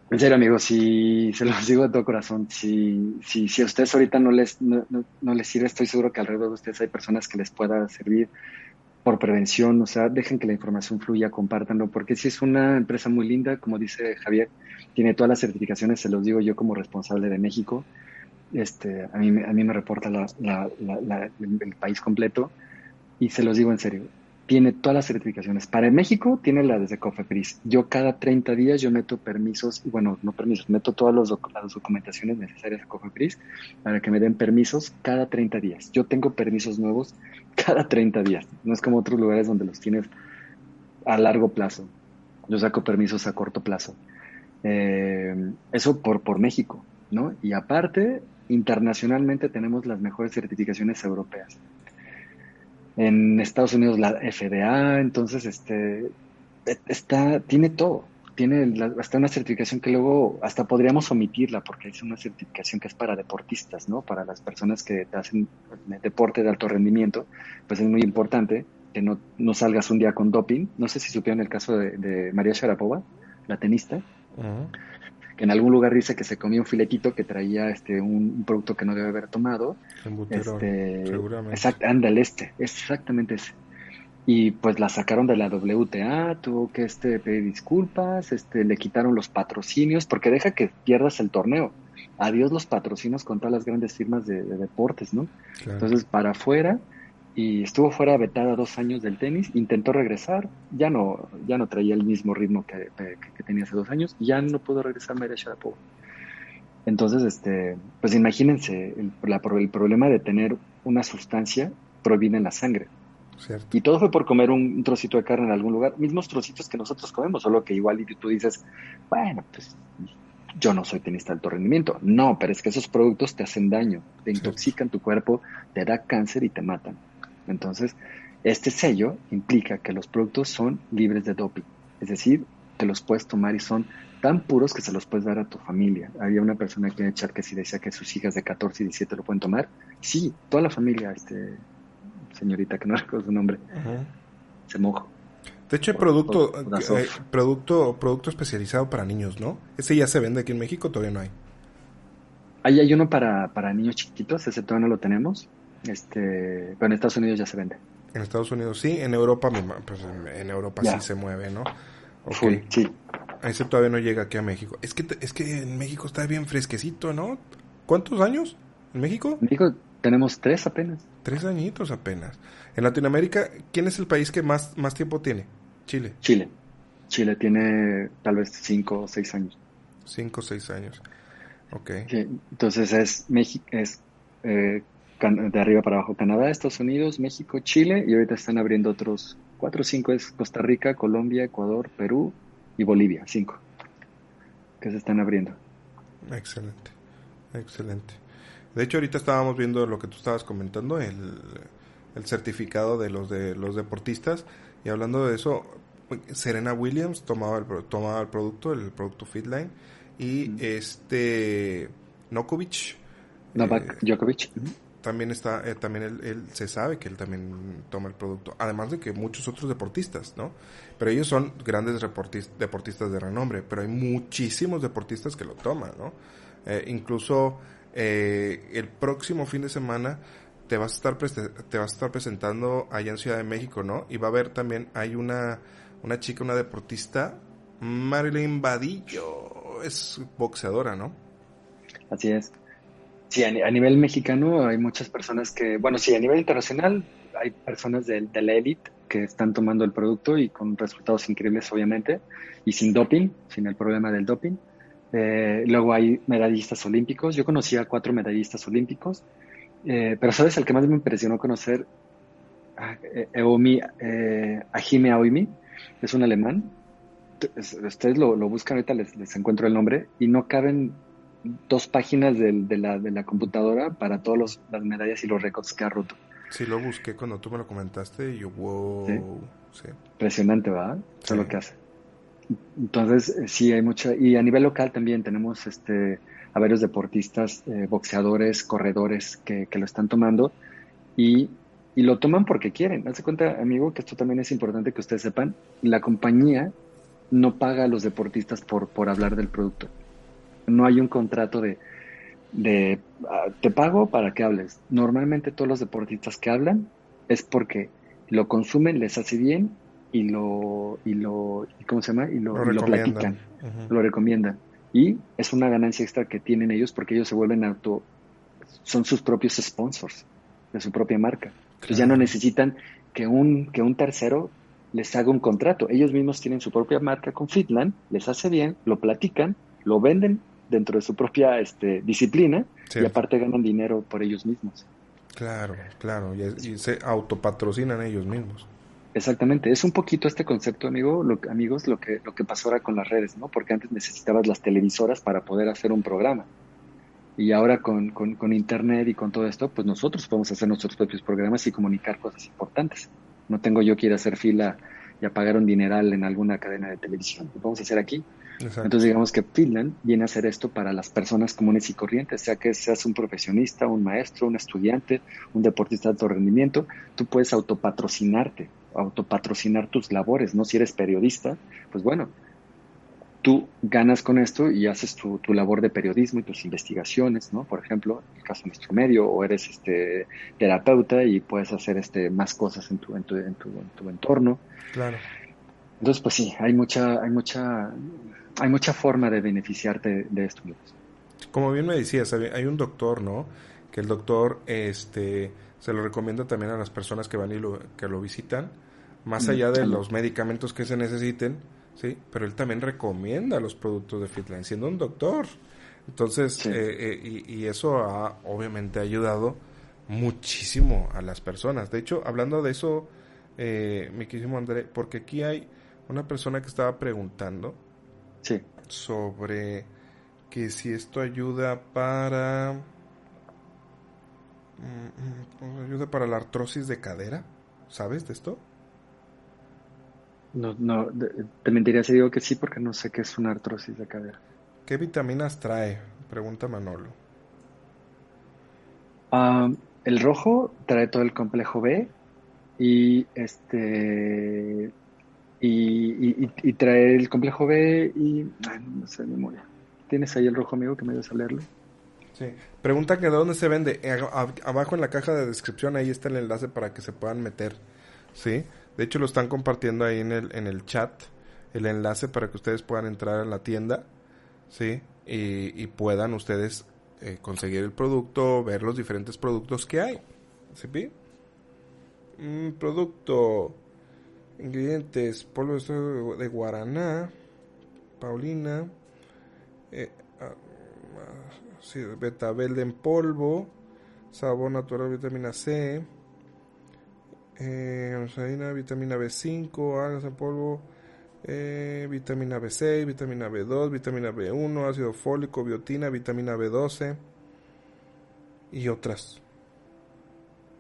en serio, amigos, si se los digo de todo corazón, si, si, si a ustedes ahorita no les, no, no, les sirve, estoy seguro que alrededor de ustedes hay personas que les pueda servir por prevención, o sea, dejen que la información fluya, compártanlo, porque si es una empresa muy linda, como dice Javier, tiene todas las certificaciones, se los digo yo como responsable de México, este, a mí, a mí me reporta la, la, el país completo, y se los digo en serio, tiene todas las certificaciones. Para México tiene la desde Cofepris. Yo cada 30 días yo meto permisos, bueno, no permisos, meto todas las documentaciones necesarias a Cofepris para que me den permisos cada 30 días. Yo tengo permisos nuevos cada 30 días. No es como otros lugares donde los tienes a largo plazo. Yo saco permisos a corto plazo. Eh, eso por, por México, ¿no? Y aparte, internacionalmente tenemos las mejores certificaciones europeas en Estados Unidos la FDA, entonces este está tiene todo, tiene hasta una certificación que luego hasta podríamos omitirla porque es una certificación que es para deportistas, ¿no? Para las personas que hacen deporte de alto rendimiento, pues es muy importante que no, no salgas un día con doping. No sé si supieron el caso de, María Sharapova, la tenista que en algún lugar dice que se comió un filetito que traía este un, producto que no debe haber tomado. este, seguramente. Exact, ándale, este, exactamente ese. Y pues la sacaron de la WTA, tuvo que este, pedir disculpas, este, le quitaron los patrocinios, porque deja que pierdas el torneo. Adiós los patrocinios con todas las grandes firmas de, deportes, ¿no? Entonces, para afuera, y estuvo fuera vetada dos años del tenis, intentó regresar, ya no, ya no traía el mismo ritmo que, tenía hace dos años, ya no pudo regresar María Sharapova. Entonces, este, pues imagínense, el, el problema de tener una sustancia proviene en la sangre. Y todo fue por comer un, trocito de carne en algún lugar, mismos trocitos que nosotros comemos, solo que igual y tú dices, bueno, pues yo no soy tenista de alto rendimiento. No, pero es que esos productos te hacen daño, te intoxican tu cuerpo, te da cáncer y te matan. Entonces, este sello implica que los productos son libres de doping, es decir, que los puedes tomar y son tan puros que se los puedes dar a tu familia. Había una persona aquí en el chat que sí decía que sus hijas de 14 y 17 lo pueden tomar. Sí, toda la familia, este señorita que no recuerdo su nombre, se moja. De hecho, hay producto, eh, producto, producto especializado para niños, ¿no? Ese ya se vende aquí en México, todavía no hay. Ahí hay uno para, para niños chiquitos, ese todavía no lo tenemos. Este, pero en Estados Unidos ya se vende. En Estados Unidos sí, en Europa, pues en Europa sí se mueve, ¿no? Okay. Sí. Ese todavía no llega aquí a México. Es que, es que en México está bien fresquecito, ¿no? ¿Cuántos años? ¿En México? En México tenemos tres apenas. Tres añitos apenas. En Latinoamérica, ¿quién es el país que más, más tiempo tiene? Chile. Chile. Chile tiene tal vez cinco o seis años. Cinco o seis años. Ok. entonces es México, es eh, de arriba para abajo, Canadá, Estados Unidos, México, Chile, y ahorita están abriendo otros cuatro o cinco, es Costa Rica, Colombia, Ecuador, Perú y Bolivia, cinco, que se están abriendo. Excelente, excelente. De hecho, ahorita estábamos viendo lo que tú estabas comentando, el, el certificado de los de los deportistas, y hablando de eso, Serena Williams tomaba el, tomaba el producto, el producto Fitline, y este Nokovic. Novak eh, Djokovic también está, eh, también él, se sabe que él también toma el producto, además de que muchos otros deportistas, ¿no? Pero ellos son grandes deportistas de renombre, pero hay muchísimos deportistas que lo toman, ¿no? Eh, incluso eh, el próximo fin de semana te vas a estar te vas a estar presentando allá en Ciudad de México, ¿no? Y va a haber también hay una una chica, una deportista Marilyn Vadillo es boxeadora, ¿no? Así es. Sí, a, nivel mexicano hay muchas personas que, bueno, sí, a nivel internacional hay personas de, de la élite que están tomando el producto y con resultados increíbles, obviamente, y sin doping, sin el problema del doping. Eh, luego hay medallistas olímpicos. Yo conocí a cuatro medallistas olímpicos, eh, pero sabes, el que más me impresionó conocer, eh, Eomi, eh, Ajime Aoimi, es un alemán. Ustedes lo, buscan ahorita, les, encuentro el nombre, y no caben dos páginas de, la, de la computadora para todas las medallas y los récords que ha roto. Sí, lo busqué cuando tú me lo comentaste y yo, wow. Impresionante, ¿verdad? Eso es lo que hace. Entonces, eh, sí, hay mucha. Y a nivel local también tenemos este, a varios deportistas, eh, boxeadores, corredores que, que, lo están tomando y, y lo toman porque quieren. Hazte cuenta, amigo, que esto también es importante que ustedes sepan. La compañía no paga a los deportistas por, por hablar del producto. No hay un contrato de, de ah, te pago para que hables. Normalmente todos los deportistas que hablan es porque lo consumen, les hace bien y lo, y lo, ¿cómo se llama? Y lo, lo, platican, lo recomiendan. Y es una ganancia extra que tienen ellos porque ellos se vuelven auto, son sus propios sponsors de su propia marca. Entonces ya no necesitan que un, que un tercero les haga un contrato. Ellos mismos tienen su propia marca con Fitland, les hace bien, lo platican, lo venden dentro de su propia este, disciplina y aparte ganan dinero por ellos mismos. Claro, claro, y, se autopatrocinan ellos mismos. Exactamente, es un poquito este concepto, amigo, lo, amigos, lo que, lo que pasó ahora con las redes, ¿no? Porque antes necesitabas las televisoras para poder hacer un programa. Y ahora con, con, con, Internet y con todo esto, pues nosotros podemos hacer nuestros propios programas y comunicar cosas importantes. No tengo yo que ir a hacer fila y a pagar un dineral en alguna cadena de televisión. Lo podemos hacer aquí. Entonces digamos que Finland viene a hacer esto para las personas comunes y corrientes, sea que seas un profesionista, un maestro, un estudiante, un deportista de alto rendimiento, tú puedes autopatrocinarte, autopatrocinar tus labores, ¿no? Si eres periodista, pues bueno, tú ganas con esto y haces tu, labor de periodismo y tus investigaciones, ¿no? Por ejemplo, en el caso de nuestro medio, o eres este terapeuta y puedes hacer este más cosas en tu, en tu, en tu, en tu entorno. Claro. Entonces, pues sí, hay mucha, hay mucha hay mucha forma de beneficiarte de esto. Como bien me decías, hay un doctor, ¿no? Que el doctor este, se lo recomienda también a las personas que van y lo, que lo visitan, más mm, allá de los medicamentos que se necesiten, ¿sí? Pero él también recomienda los productos de Fitline, siendo un doctor. Entonces, eh, eh, y, eso ha obviamente ayudado muchísimo a las personas. De hecho, hablando de eso, eh, mi querido André, porque aquí hay una persona que estaba preguntando, sobre que si esto ayuda para mm, mm, ayuda para la artrosis de cadera, ¿sabes de esto? No, no, te mentiría si digo que sí porque no sé qué es una artrosis de cadera. ¿Qué vitaminas trae? Pregunta Manolo. Ah, el rojo trae todo el complejo B y este y, y, trae el complejo B y... no sé memoria. ¿Tienes ahí el rojo amigo que me ayudas a leerlo? Sí. Pregunta que de dónde se vende. Eh, abajo en la caja de descripción ahí está el enlace para que se puedan meter. ¿Sí? De hecho lo están compartiendo ahí en el, en el chat. El enlace para que ustedes puedan entrar a la tienda. ¿Sí? Y, puedan ustedes eh, conseguir el producto, ver los diferentes productos que hay. ¿Sí? Un producto Ingredientes: polvo de guaraná, paulina, eh, ah, ah, betabel en polvo, sabor natural, vitamina C, eh, vitamina B5, algas en polvo, eh, vitamina B6, vitamina B2, vitamina B1, ácido fólico, biotina, vitamina B12 y otras.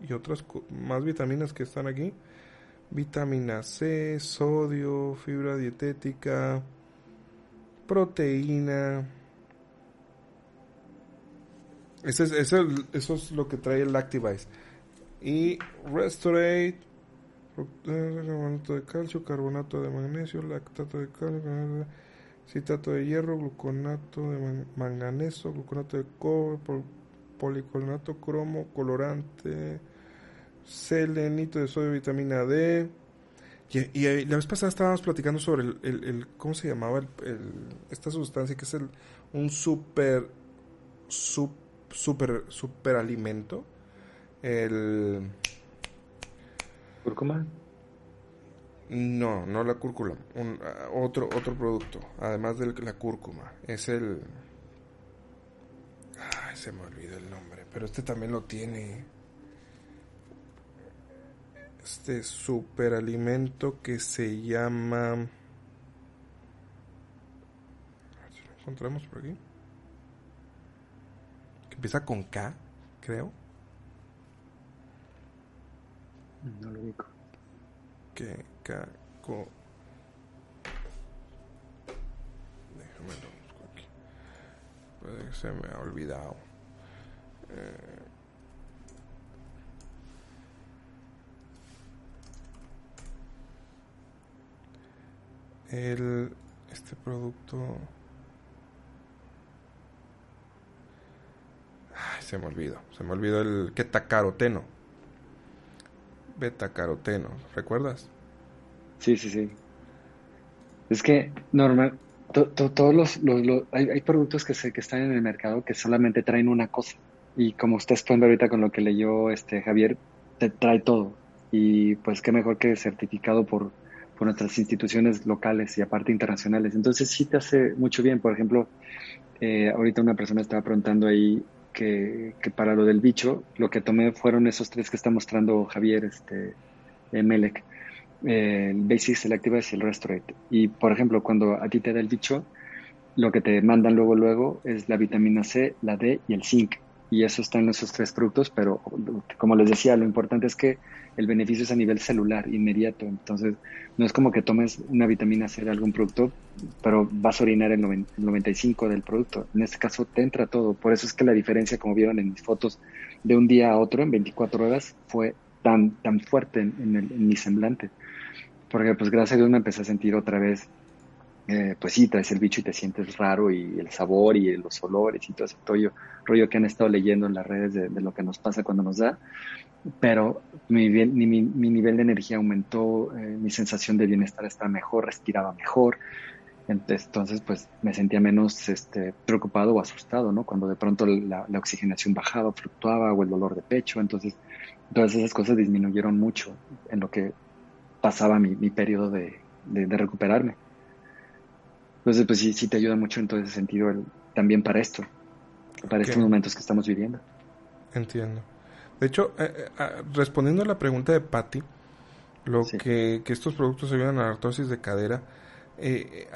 Y otras más vitaminas que están aquí vitamina C, sodio, fibra dietética, proteína. Eso es, eso, es lo que trae el Activize. Y Restorate, carbonato de calcio, carbonato de magnesio, lactato de calcio, citato de hierro, gluconato de manganeso, gluconato de cobre, policolonato cromo, colorante selenito de sodio, vitamina D, Y, y, la vez pasada estábamos platicando sobre el, el, ¿cómo se llamaba el, esta sustancia que es el un super super super alimento el cúrcuma no no la cúrcuma un, otro otro producto además de la cúrcuma. Es el ay se me olvidó el nombre pero este también lo tiene este superalimento que se llama... A ver si lo encontramos por aquí. Que empieza con K, creo. No lo ubico. Que K, co... Déjame lo busco aquí. Puede que se me ha olvidado. Eh... el este producto. Ay, se me olvidó se me olvidó el quetacaroteno betacaroteno recuerdas sí sí sí. Es que normal todos los, los, hay, hay, productos que se que están en el mercado que solamente traen una cosa. Y como usted está ahorita con lo que leyó este Javier te trae todo. Y pues qué mejor que certificado por por nuestras instituciones locales y aparte internacionales. Entonces sí te hace mucho bien. Por ejemplo, eh, ahorita una persona estaba preguntando ahí que, que, para lo del bicho, lo que tomé fueron esos tres que está mostrando Javier este, eh, Melec, eh, el Basic Selective y el Restorate. Y por ejemplo, cuando a ti te da el bicho, lo que te mandan luego luego es la vitamina C, la D y el zinc. Y eso está en esos tres productos, pero como les decía, lo importante es que el beneficio es a nivel celular, inmediato. Entonces, no es como que tomes una vitamina C de algún producto, pero vas a orinar el, 95 del producto. En este caso, te entra todo. Por eso es que la diferencia, como vieron en mis fotos, de un día a otro, en 24 horas, fue tan, tan fuerte en, mi semblante. Porque, pues, gracias a Dios me empecé a sentir otra vez eh, pues sí, traes el bicho y te sientes raro y el sabor y los olores y todo ese rollo, rollo que han estado leyendo en las redes de, lo que nos pasa cuando nos da pero mi, nivel de energía aumentó, eh, mi sensación de bienestar estaba mejor, respiraba mejor. Entonces, pues me sentía menos este, preocupado o asustado, ¿no? Cuando de pronto la, oxigenación bajaba, fluctuaba o el dolor de pecho. Entonces, todas esas cosas disminuyeron mucho en lo que pasaba mi, mi periodo de, de, recuperarme. Entonces, pues sí, sí te ayuda mucho en todo ese sentido también para esto, para estos momentos que estamos viviendo. Entiendo. De hecho, eh, eh, ah, respondiendo a la pregunta de Patty, lo que, que, estos productos ayudan a la artrosis de cadera, eh, hay